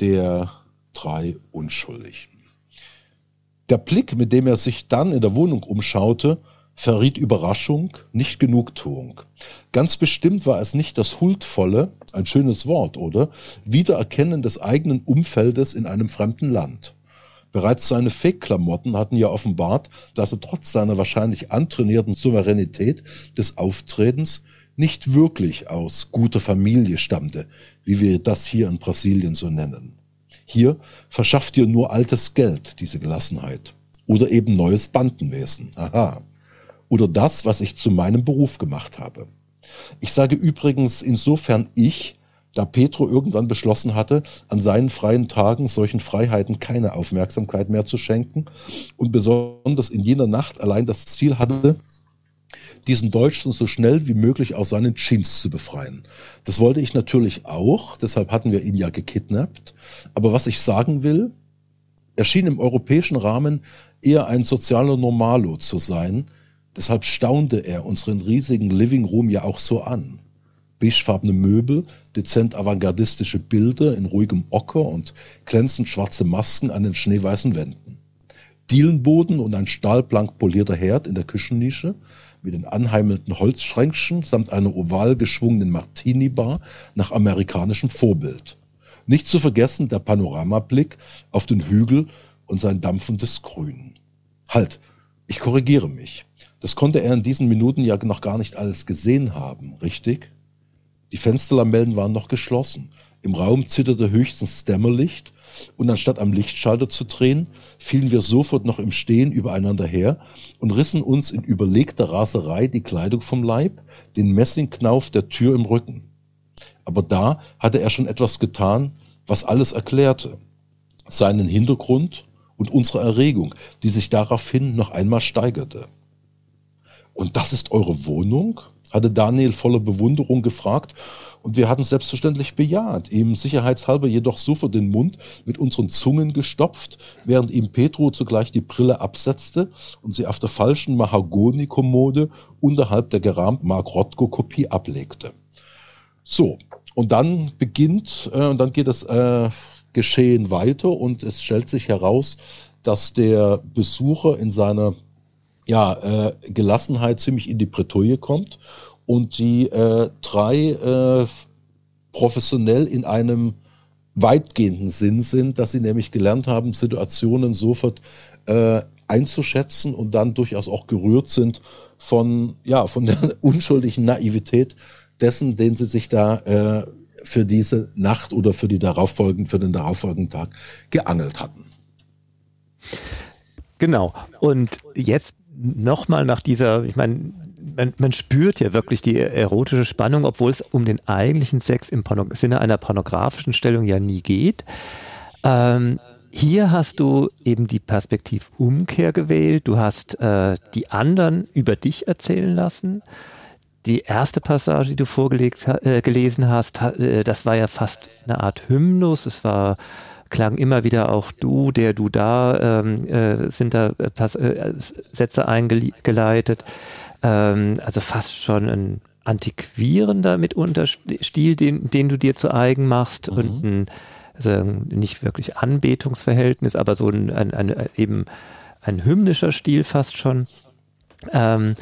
der drei Unschuldigen. Der Blick, mit dem er sich dann in der Wohnung umschaute, verriet Überraschung, nicht Genugtuung. Ganz bestimmt war es nicht das huldvolle, ein schönes Wort, oder? Wiedererkennen des eigenen Umfeldes in einem fremden Land. Bereits seine Fake-Klamotten hatten ja offenbart, dass er trotz seiner wahrscheinlich antrainierten Souveränität des Auftretens nicht wirklich aus guter Familie stammte, wie wir das hier in Brasilien so nennen. Hier verschafft dir nur altes Geld diese Gelassenheit. Oder eben neues Bandenwesen. Aha. Oder das, was ich zu meinem Beruf gemacht habe. Ich sage übrigens insofern ich, da Petro irgendwann beschlossen hatte, an seinen freien Tagen solchen Freiheiten keine Aufmerksamkeit mehr zu schenken und besonders in jener Nacht allein das Ziel hatte, diesen Deutschen so schnell wie möglich aus seinen Jeans zu befreien. Das wollte ich natürlich auch, deshalb hatten wir ihn ja gekidnappt. Aber was ich sagen will, er schien im europäischen Rahmen eher ein sozialer Normalo zu sein. Deshalb staunte er unseren riesigen Living Room ja auch so an. Beigefarbene Möbel, dezent avantgardistische Bilder in ruhigem Ocker und glänzend schwarze Masken an den schneeweißen Wänden. Dielenboden und ein stahlblank polierter Herd in der Küchennische, mit den anheimelnden Holzschränkchen samt einer oval geschwungenen Martini-Bar nach amerikanischem Vorbild. Nicht zu vergessen der Panoramablick auf den Hügel und sein dampfendes Grün. Halt, ich korrigiere mich. Das konnte er in diesen Minuten ja noch gar nicht alles gesehen haben, richtig? Die Fensterlamellen waren noch geschlossen. Im Raum zitterte höchstens Dämmerlicht und anstatt am Lichtschalter zu drehen, fielen wir sofort noch im Stehen übereinander her und rissen uns in überlegter Raserei die Kleidung vom Leib, den Messingknauf der Tür im Rücken. Aber da hatte er schon etwas getan, was alles erklärte. Seinen Hintergrund und unsere Erregung, die sich daraufhin noch einmal steigerte. Und das ist eure Wohnung? Hatte Daniel voller Bewunderung gefragt und wir hatten selbstverständlich bejaht, ihm sicherheitshalber jedoch sofort den Mund mit unseren Zungen gestopft, während ihm Petro zugleich die Brille absetzte und sie auf der falschen Mahagoni-Kommode unterhalb der gerahmten Mark Rothko-Kopie ablegte. So, und dann beginnt, äh, und dann geht das äh, Geschehen weiter und es stellt sich heraus, dass der Besucher in seiner ja, äh, Gelassenheit ziemlich in die Bretouille kommt und die äh, drei äh, professionell in einem weitgehenden Sinn sind, dass sie nämlich gelernt haben, Situationen sofort äh, einzuschätzen und dann durchaus auch gerührt sind von, ja, von der unschuldigen Naivität dessen, den sie sich da äh, für diese Nacht oder für die darauffolgenden, für den darauffolgenden Tag geangelt hatten. Genau. Und jetzt nochmal nach dieser, ich meine, man, man, spürt ja wirklich die erotische Spannung, obwohl es um den eigentlichen Sex im Porno Sinne einer pornografischen Stellung ja nie geht. Ähm, hier hast du eben die Perspektivumkehr gewählt. Du hast äh, die anderen über dich erzählen lassen. Die erste Passage, die du vorgelegt äh, hast, äh, das war ja fast eine Art Hymnus. Es war klang immer wieder auch du, der du da, ähm, äh, sind da äh, äh Sätze eingeleitet. Ähm, also fast schon ein antiquierender mitunter Stil, den, den du dir zu eigen machst mhm. und ein also nicht wirklich Anbetungsverhältnis, aber so ein, ein, ein eben ein hymnischer Stil fast schon. Ähm,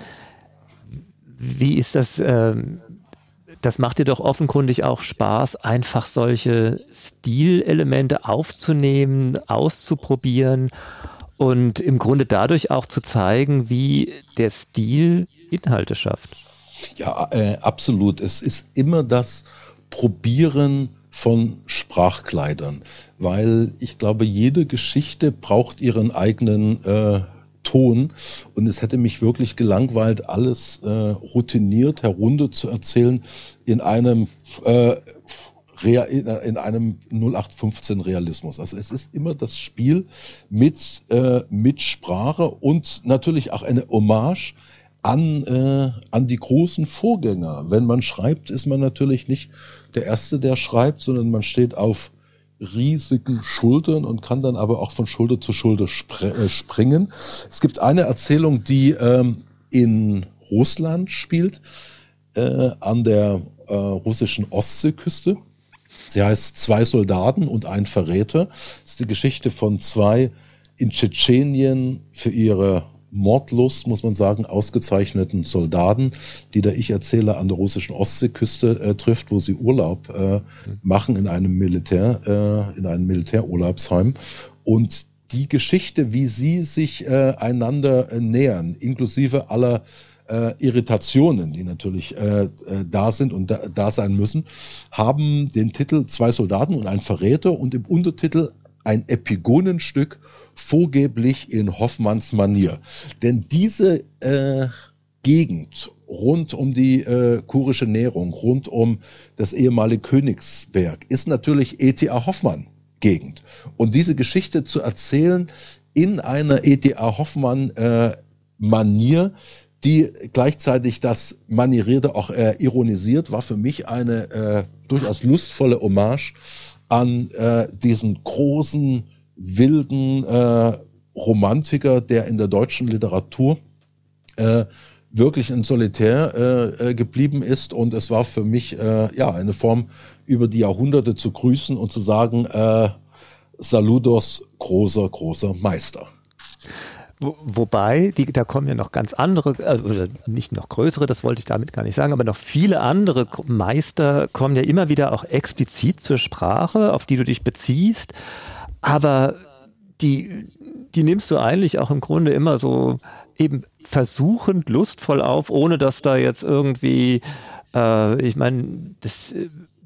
wie ist das? Ähm, das macht dir doch offenkundig auch Spaß, einfach solche Stilelemente aufzunehmen, auszuprobieren und im Grunde dadurch auch zu zeigen, wie der Stil Inhalte schafft. Ja, äh, absolut. Es ist immer das Probieren von Sprachkleidern, weil ich glaube, jede Geschichte braucht ihren eigenen äh, Ton und es hätte mich wirklich gelangweilt, alles äh, routiniert herunter zu erzählen in einem äh, in einem 0815 Realismus. Also es ist immer das Spiel mit, äh, mit Sprache und natürlich auch eine Hommage an, äh, an die großen Vorgänger. Wenn man schreibt, ist man natürlich nicht der Erste, der schreibt, sondern man steht auf riesigen Schultern und kann dann aber auch von Schulter zu Schulter spr äh, springen. Es gibt eine Erzählung, die ähm, in Russland spielt, äh, an der äh, russischen Ostseeküste. Sie heißt Zwei Soldaten und ein Verräter. Das ist die Geschichte von zwei in Tschetschenien für ihre Mordlust, muss man sagen, ausgezeichneten Soldaten, die der Ich-Erzähler an der russischen Ostseeküste äh, trifft, wo sie Urlaub äh, machen in einem Militär, äh, in einem Militärurlaubsheim. Und die Geschichte, wie sie sich äh, einander äh, nähern, inklusive aller äh, Irritationen, die natürlich äh, äh, da sind und da, da sein müssen, haben den Titel Zwei Soldaten und ein Verräter und im Untertitel ein Epigonenstück vorgeblich in Hoffmanns Manier. Denn diese äh, Gegend rund um die äh, kurische Nährung, rund um das ehemalige Königsberg, ist natürlich E.T.A. Hoffmann Gegend. Und diese Geschichte zu erzählen in einer E.T.A. Hoffmann äh, Manier, die gleichzeitig das Manierierte auch äh, ironisiert, war für mich eine äh, durchaus lustvolle Hommage an äh, diesen großen wilden äh, Romantiker, der in der deutschen Literatur äh, wirklich ein Solitär äh, äh, geblieben ist. Und es war für mich äh, ja eine Form, über die Jahrhunderte zu grüßen und zu sagen, äh, Saludos, großer, großer Meister. Wo, wobei, die, da kommen ja noch ganz andere, äh, nicht noch größere, das wollte ich damit gar nicht sagen, aber noch viele andere Meister kommen ja immer wieder auch explizit zur Sprache, auf die du dich beziehst aber die, die nimmst du eigentlich auch im Grunde immer so eben versuchend lustvoll auf, ohne dass da jetzt irgendwie, äh, ich meine,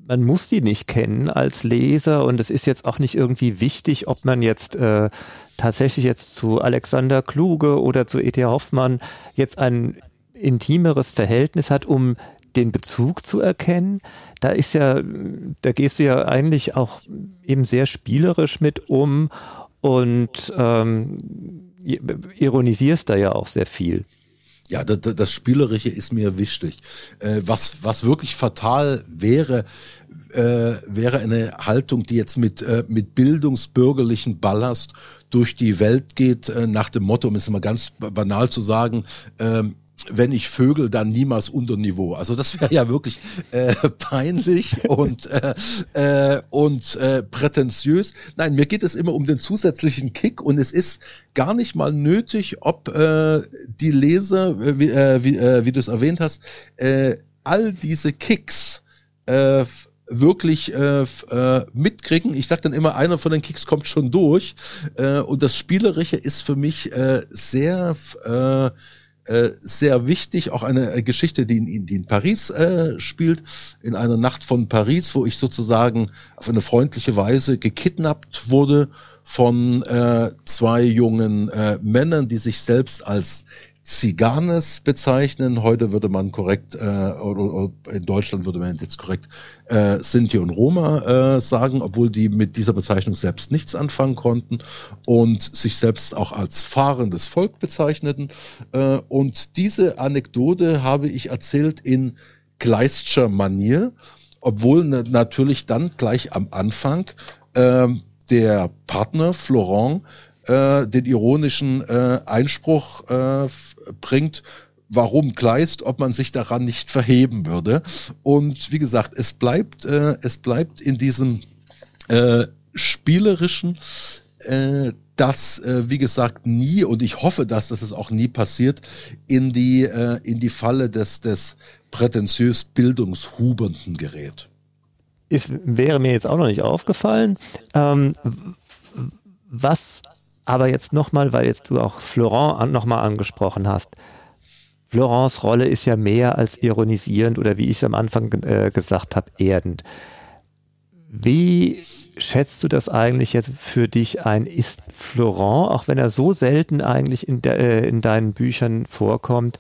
man muss die nicht kennen als Leser und es ist jetzt auch nicht irgendwie wichtig, ob man jetzt äh, tatsächlich jetzt zu Alexander Kluge oder zu E.T. Hoffmann jetzt ein intimeres Verhältnis hat, um den Bezug zu erkennen. Da ist ja, da gehst du ja eigentlich auch eben sehr spielerisch mit um und ähm, ironisierst da ja auch sehr viel. Ja, das, das Spielerische ist mir wichtig. Äh, was, was wirklich fatal wäre, äh, wäre eine Haltung, die jetzt mit, äh, mit bildungsbürgerlichen Ballast durch die Welt geht, nach dem Motto, um es mal ganz banal zu sagen, ähm, wenn ich Vögel, dann niemals unter Niveau. Also das wäre ja wirklich äh, peinlich und äh, äh, und äh, prätentiös. Nein, mir geht es immer um den zusätzlichen Kick und es ist gar nicht mal nötig, ob äh, die Leser, äh, wie, äh, wie, äh, wie du es erwähnt hast, äh, all diese Kicks äh, wirklich äh, äh, mitkriegen. Ich sag dann immer, einer von den Kicks kommt schon durch. Äh, und das Spielerische ist für mich äh, sehr äh, äh, sehr wichtig, auch eine äh, Geschichte, die in, die in Paris äh, spielt, in einer Nacht von Paris, wo ich sozusagen auf eine freundliche Weise gekidnappt wurde von äh, zwei jungen äh, Männern, die sich selbst als Ziganes bezeichnen. Heute würde man korrekt, äh, oder, oder in Deutschland würde man jetzt korrekt äh, Sinti und Roma äh, sagen, obwohl die mit dieser Bezeichnung selbst nichts anfangen konnten und sich selbst auch als fahrendes Volk bezeichneten. Äh, und diese Anekdote habe ich erzählt in Kleistscher Manier, obwohl natürlich dann gleich am Anfang äh, der Partner Florent äh, den ironischen äh, Einspruch äh, bringt, warum Kleist, ob man sich daran nicht verheben würde. Und wie gesagt, es bleibt, äh, es bleibt in diesem äh, spielerischen, äh, das, äh, wie gesagt, nie, und ich hoffe, dass das auch nie passiert, in die, äh, in die Falle des, des prätentiös Bildungshubernden gerät. Ist, wäre mir jetzt auch noch nicht aufgefallen. Ähm, was aber jetzt nochmal, weil jetzt du auch Florent nochmal angesprochen hast. Florents Rolle ist ja mehr als ironisierend oder wie ich es am Anfang äh, gesagt habe, erdend. Wie schätzt du das eigentlich jetzt für dich ein? Ist Florent, auch wenn er so selten eigentlich in, de, äh, in deinen Büchern vorkommt,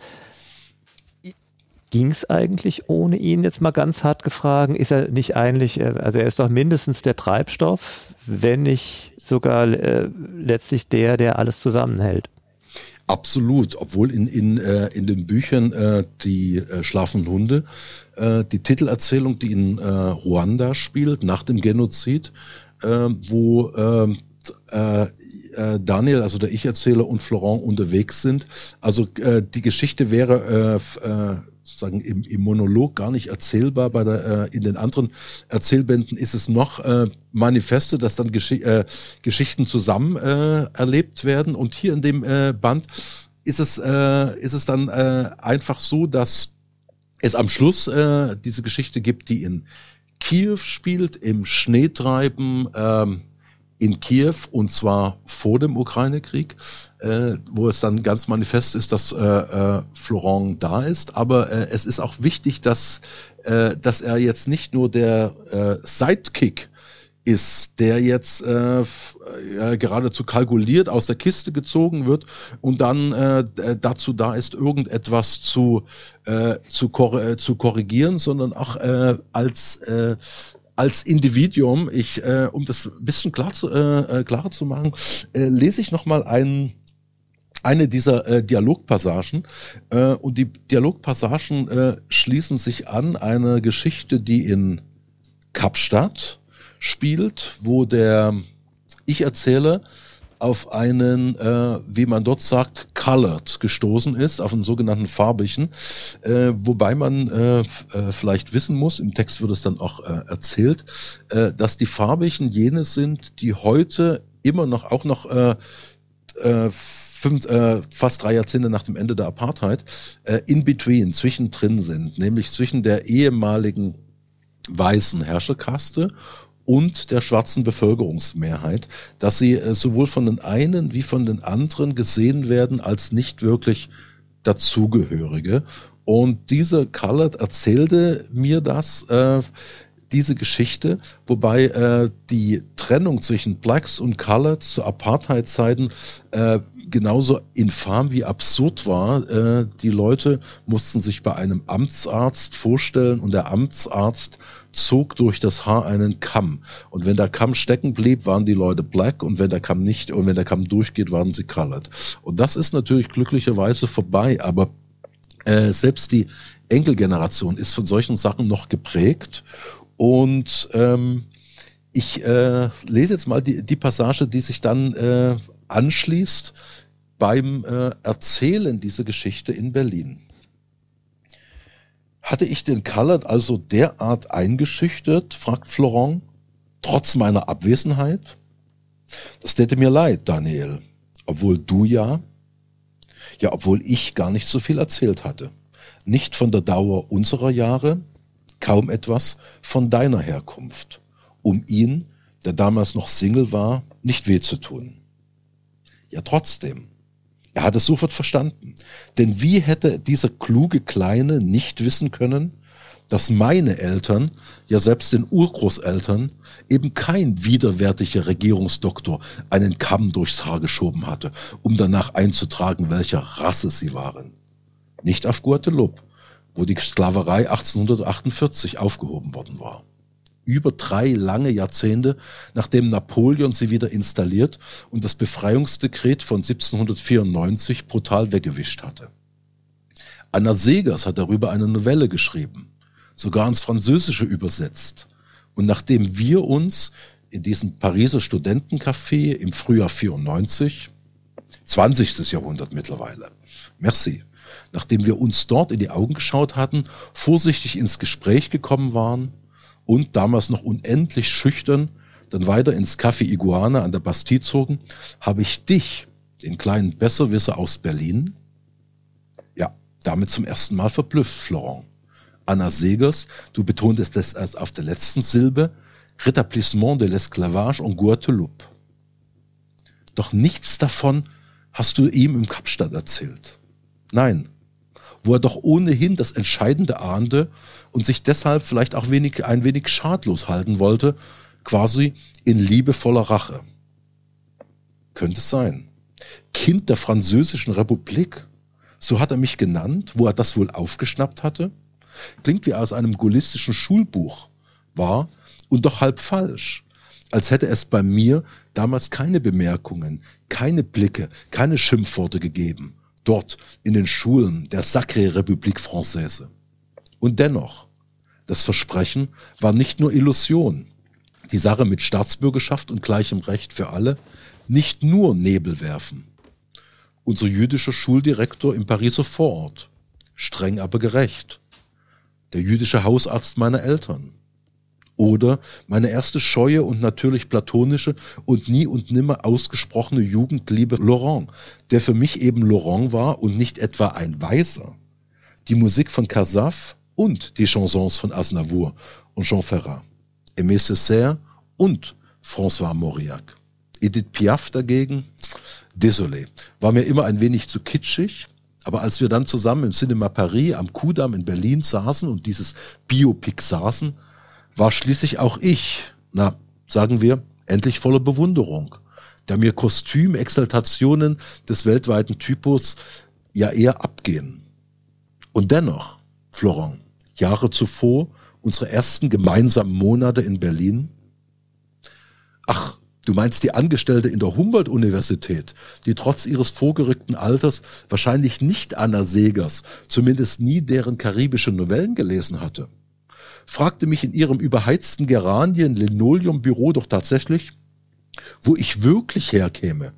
ging es eigentlich ohne ihn jetzt mal ganz hart gefragt? Ist er nicht eigentlich, äh, also er ist doch mindestens der Treibstoff, wenn nicht sogar äh, letztlich der, der alles zusammenhält. Absolut, obwohl in, in, äh, in den Büchern äh, die äh, schlafenden Hunde, äh, die Titelerzählung, die in äh, Ruanda spielt, nach dem Genozid, äh, wo ähm, äh, äh, Daniel, also der Ich-Erzähler und Florent unterwegs sind. Also äh, die Geschichte wäre äh, äh, sozusagen im, im Monolog gar nicht erzählbar. Bei der, äh, in den anderen Erzählbänden ist es noch äh, Manifeste, dass dann Gesch äh, Geschichten zusammen äh, erlebt werden. Und hier in dem äh, Band ist es, äh, ist es dann äh, einfach so, dass es am Schluss äh, diese Geschichte gibt, die in Kiew spielt, im Schneetreiben. Ähm, in Kiew und zwar vor dem Ukraine-Krieg, äh, wo es dann ganz manifest ist, dass äh, äh, Florent da ist. Aber äh, es ist auch wichtig, dass, äh, dass er jetzt nicht nur der äh, Sidekick ist, der jetzt äh, äh, geradezu kalkuliert aus der Kiste gezogen wird und dann äh, dazu da ist, irgendetwas zu, äh, zu, kor äh, zu korrigieren, sondern auch äh, als äh, als Individuum, ich, äh, um das ein bisschen klar zu, äh, äh, klarer zu machen, äh, lese ich nochmal einen eine dieser äh, Dialogpassagen. Äh, und die Dialogpassagen äh, schließen sich an eine Geschichte, die in Kapstadt spielt, wo der Ich erzähle auf einen, äh, wie man dort sagt, colored gestoßen ist, auf einen sogenannten farbigen, äh, wobei man äh, äh, vielleicht wissen muss, im Text wird es dann auch äh, erzählt, äh, dass die farbigen jene sind, die heute immer noch, auch noch fünf, äh, fast drei Jahrzehnte nach dem Ende der Apartheid, äh, in between, zwischendrin sind, nämlich zwischen der ehemaligen weißen Herrscherkaste und der schwarzen Bevölkerungsmehrheit, dass sie äh, sowohl von den einen wie von den anderen gesehen werden als nicht wirklich dazugehörige. Und dieser Colored erzählte mir das, äh, diese Geschichte, wobei äh, die Trennung zwischen Blacks und Coloreds zu Apartheid-Zeiten äh, genauso infam wie absurd war. Äh, die Leute mussten sich bei einem Amtsarzt vorstellen und der Amtsarzt zog durch das Haar einen Kamm. Und wenn der Kamm stecken blieb, waren die Leute black und wenn der Kamm nicht, und wenn der Kamm durchgeht, waren sie colored. Und das ist natürlich glücklicherweise vorbei, aber äh, selbst die Enkelgeneration ist von solchen Sachen noch geprägt. Und ähm, ich äh, lese jetzt mal die, die Passage, die sich dann äh, anschließt beim äh, Erzählen dieser Geschichte in Berlin. Hatte ich den Colored also derart eingeschüchtert, fragt Florent, trotz meiner Abwesenheit? Das täte mir leid, Daniel, obwohl du ja, ja, obwohl ich gar nicht so viel erzählt hatte. Nicht von der Dauer unserer Jahre, kaum etwas von deiner Herkunft, um ihn, der damals noch Single war, nicht weh zu tun. Ja, trotzdem, er hat es sofort verstanden. Denn wie hätte dieser kluge Kleine nicht wissen können, dass meine Eltern, ja selbst den Urgroßeltern, eben kein widerwärtiger Regierungsdoktor einen Kamm durchs Haar geschoben hatte, um danach einzutragen, welcher Rasse sie waren. Nicht auf Guadeloupe, wo die Sklaverei 1848 aufgehoben worden war über drei lange Jahrzehnte, nachdem Napoleon sie wieder installiert und das Befreiungsdekret von 1794 brutal weggewischt hatte. Anna Segers hat darüber eine Novelle geschrieben, sogar ins Französische übersetzt. Und nachdem wir uns in diesem Pariser Studentencafé im Frühjahr 94, 20. Jahrhundert mittlerweile, merci, nachdem wir uns dort in die Augen geschaut hatten, vorsichtig ins Gespräch gekommen waren und damals noch unendlich schüchtern dann weiter ins Café Iguana an der Bastille zogen, habe ich dich, den kleinen Besserwisser aus Berlin, ja, damit zum ersten Mal verblüfft, Florent. Anna Segers, du betontest es erst auf der letzten Silbe, Rétablissement de l'esclavage en Guadeloupe. Doch nichts davon hast du ihm im Kapstadt erzählt. Nein, wo er doch ohnehin das Entscheidende ahnte und sich deshalb vielleicht auch wenig, ein wenig schadlos halten wollte, quasi in liebevoller Rache. Könnte es sein. Kind der Französischen Republik, so hat er mich genannt, wo er das wohl aufgeschnappt hatte? Klingt wie aus einem gaullistischen Schulbuch, war und doch halb falsch, als hätte es bei mir damals keine Bemerkungen, keine Blicke, keine Schimpfworte gegeben, dort in den Schulen der Sacrée République Française. Und dennoch, das Versprechen war nicht nur Illusion, die Sache mit Staatsbürgerschaft und gleichem Recht für alle nicht nur Nebel werfen. Unser jüdischer Schuldirektor im Pariser Vorort, streng aber gerecht. Der jüdische Hausarzt meiner Eltern, oder meine erste scheue und natürlich platonische und nie und nimmer ausgesprochene Jugendliebe Laurent, der für mich eben Laurent war und nicht etwa ein Weiser. Die Musik von Casaf und die Chansons von Aznavour und Jean Ferrat. Aimé Césaire und François Mauriac. Edith Piaf dagegen, désolé, war mir immer ein wenig zu kitschig, aber als wir dann zusammen im Cinema Paris am Kudamm in Berlin saßen und dieses Biopic saßen, war schließlich auch ich, na, sagen wir, endlich voller Bewunderung, da mir Kostümexaltationen des weltweiten Typus ja eher abgehen. Und dennoch, Florent, Jahre zuvor, unsere ersten gemeinsamen Monate in Berlin. Ach, du meinst die Angestellte in der Humboldt-Universität, die trotz ihres vorgerückten Alters wahrscheinlich nicht Anna Segers, zumindest nie deren karibische Novellen gelesen hatte fragte mich in ihrem überheizten Geranien-Linoleum-Büro doch tatsächlich, wo ich wirklich herkäme,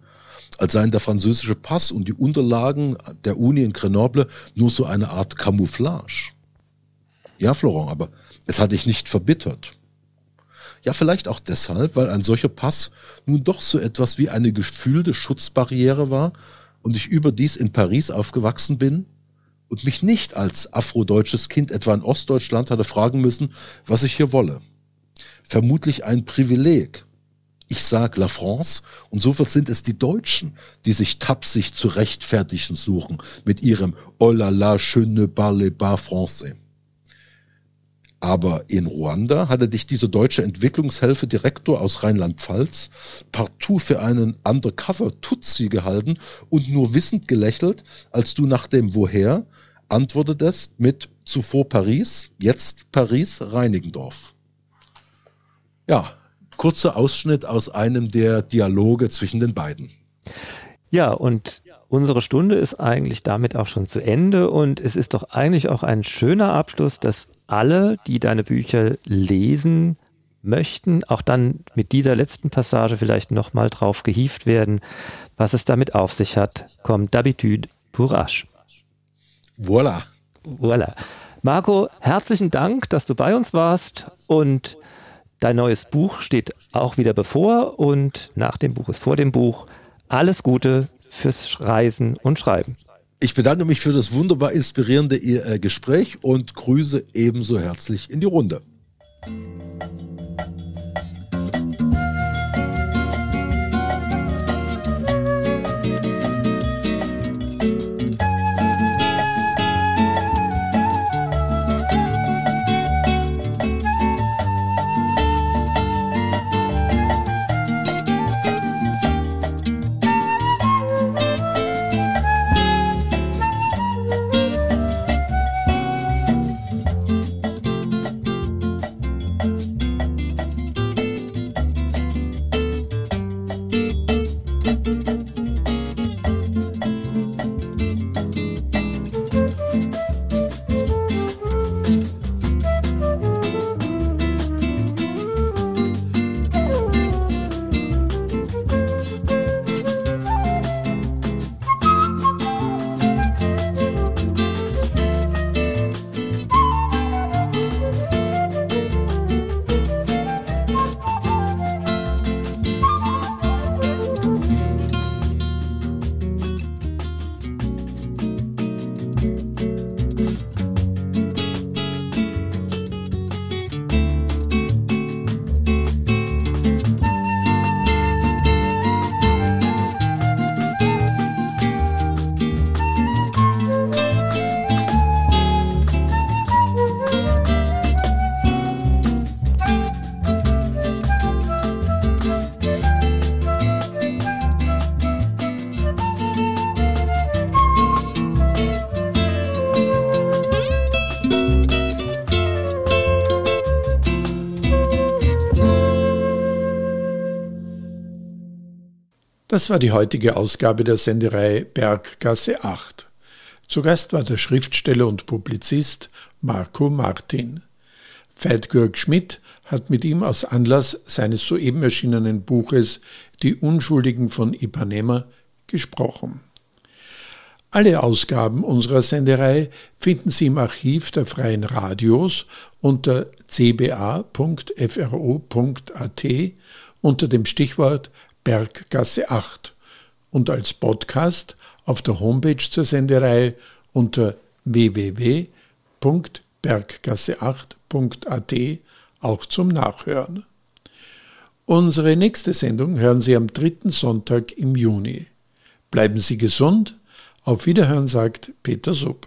als seien der französische Pass und die Unterlagen der Uni in Grenoble nur so eine Art Camouflage. Ja, Florent, aber es hatte ich nicht verbittert. Ja, vielleicht auch deshalb, weil ein solcher Pass nun doch so etwas wie eine gefühlte Schutzbarriere war und ich überdies in Paris aufgewachsen bin und mich nicht als afrodeutsches Kind etwa in Ostdeutschland hatte fragen müssen, was ich hier wolle. Vermutlich ein Privileg. Ich sag La France und sofort sind es die Deutschen, die sich tapsig zu rechtfertigen suchen mit ihrem Oh la la, je ne parle pas français. Aber in Ruanda hatte dich dieser deutsche Entwicklungshilfe-Direktor aus Rheinland-Pfalz partout für einen Undercover-Tutsi gehalten und nur wissend gelächelt, als du nach dem Woher antwortetest mit zuvor Paris, jetzt Paris, Reinigendorf. Ja, kurzer Ausschnitt aus einem der Dialoge zwischen den beiden. Ja, und unsere Stunde ist eigentlich damit auch schon zu Ende und es ist doch eigentlich auch ein schöner Abschluss, dass alle, die deine Bücher lesen möchten, auch dann mit dieser letzten Passage vielleicht nochmal drauf gehieft werden, was es damit auf sich hat. Kommt d'habitude Courage. Voilà. Voilà. Marco, herzlichen Dank, dass du bei uns warst und dein neues Buch steht auch wieder bevor und nach dem Buch ist vor dem Buch. Alles Gute fürs Reisen und Schreiben. Ich bedanke mich für das wunderbar inspirierende äh, Gespräch und grüße ebenso herzlich in die Runde. Das war die heutige Ausgabe der Senderei Berggasse 8. Zu Gast war der Schriftsteller und Publizist Marco Martin. Veit-Georg Schmidt hat mit ihm aus Anlass seines soeben erschienenen Buches Die Unschuldigen von Ipanema gesprochen. Alle Ausgaben unserer Senderei finden Sie im Archiv der Freien Radios unter cba.fro.at unter dem Stichwort Berggasse 8 und als Podcast auf der Homepage zur Senderei unter www.berggasse8.at auch zum Nachhören. Unsere nächste Sendung hören Sie am dritten Sonntag im Juni. Bleiben Sie gesund. Auf Wiederhören sagt Peter Sub.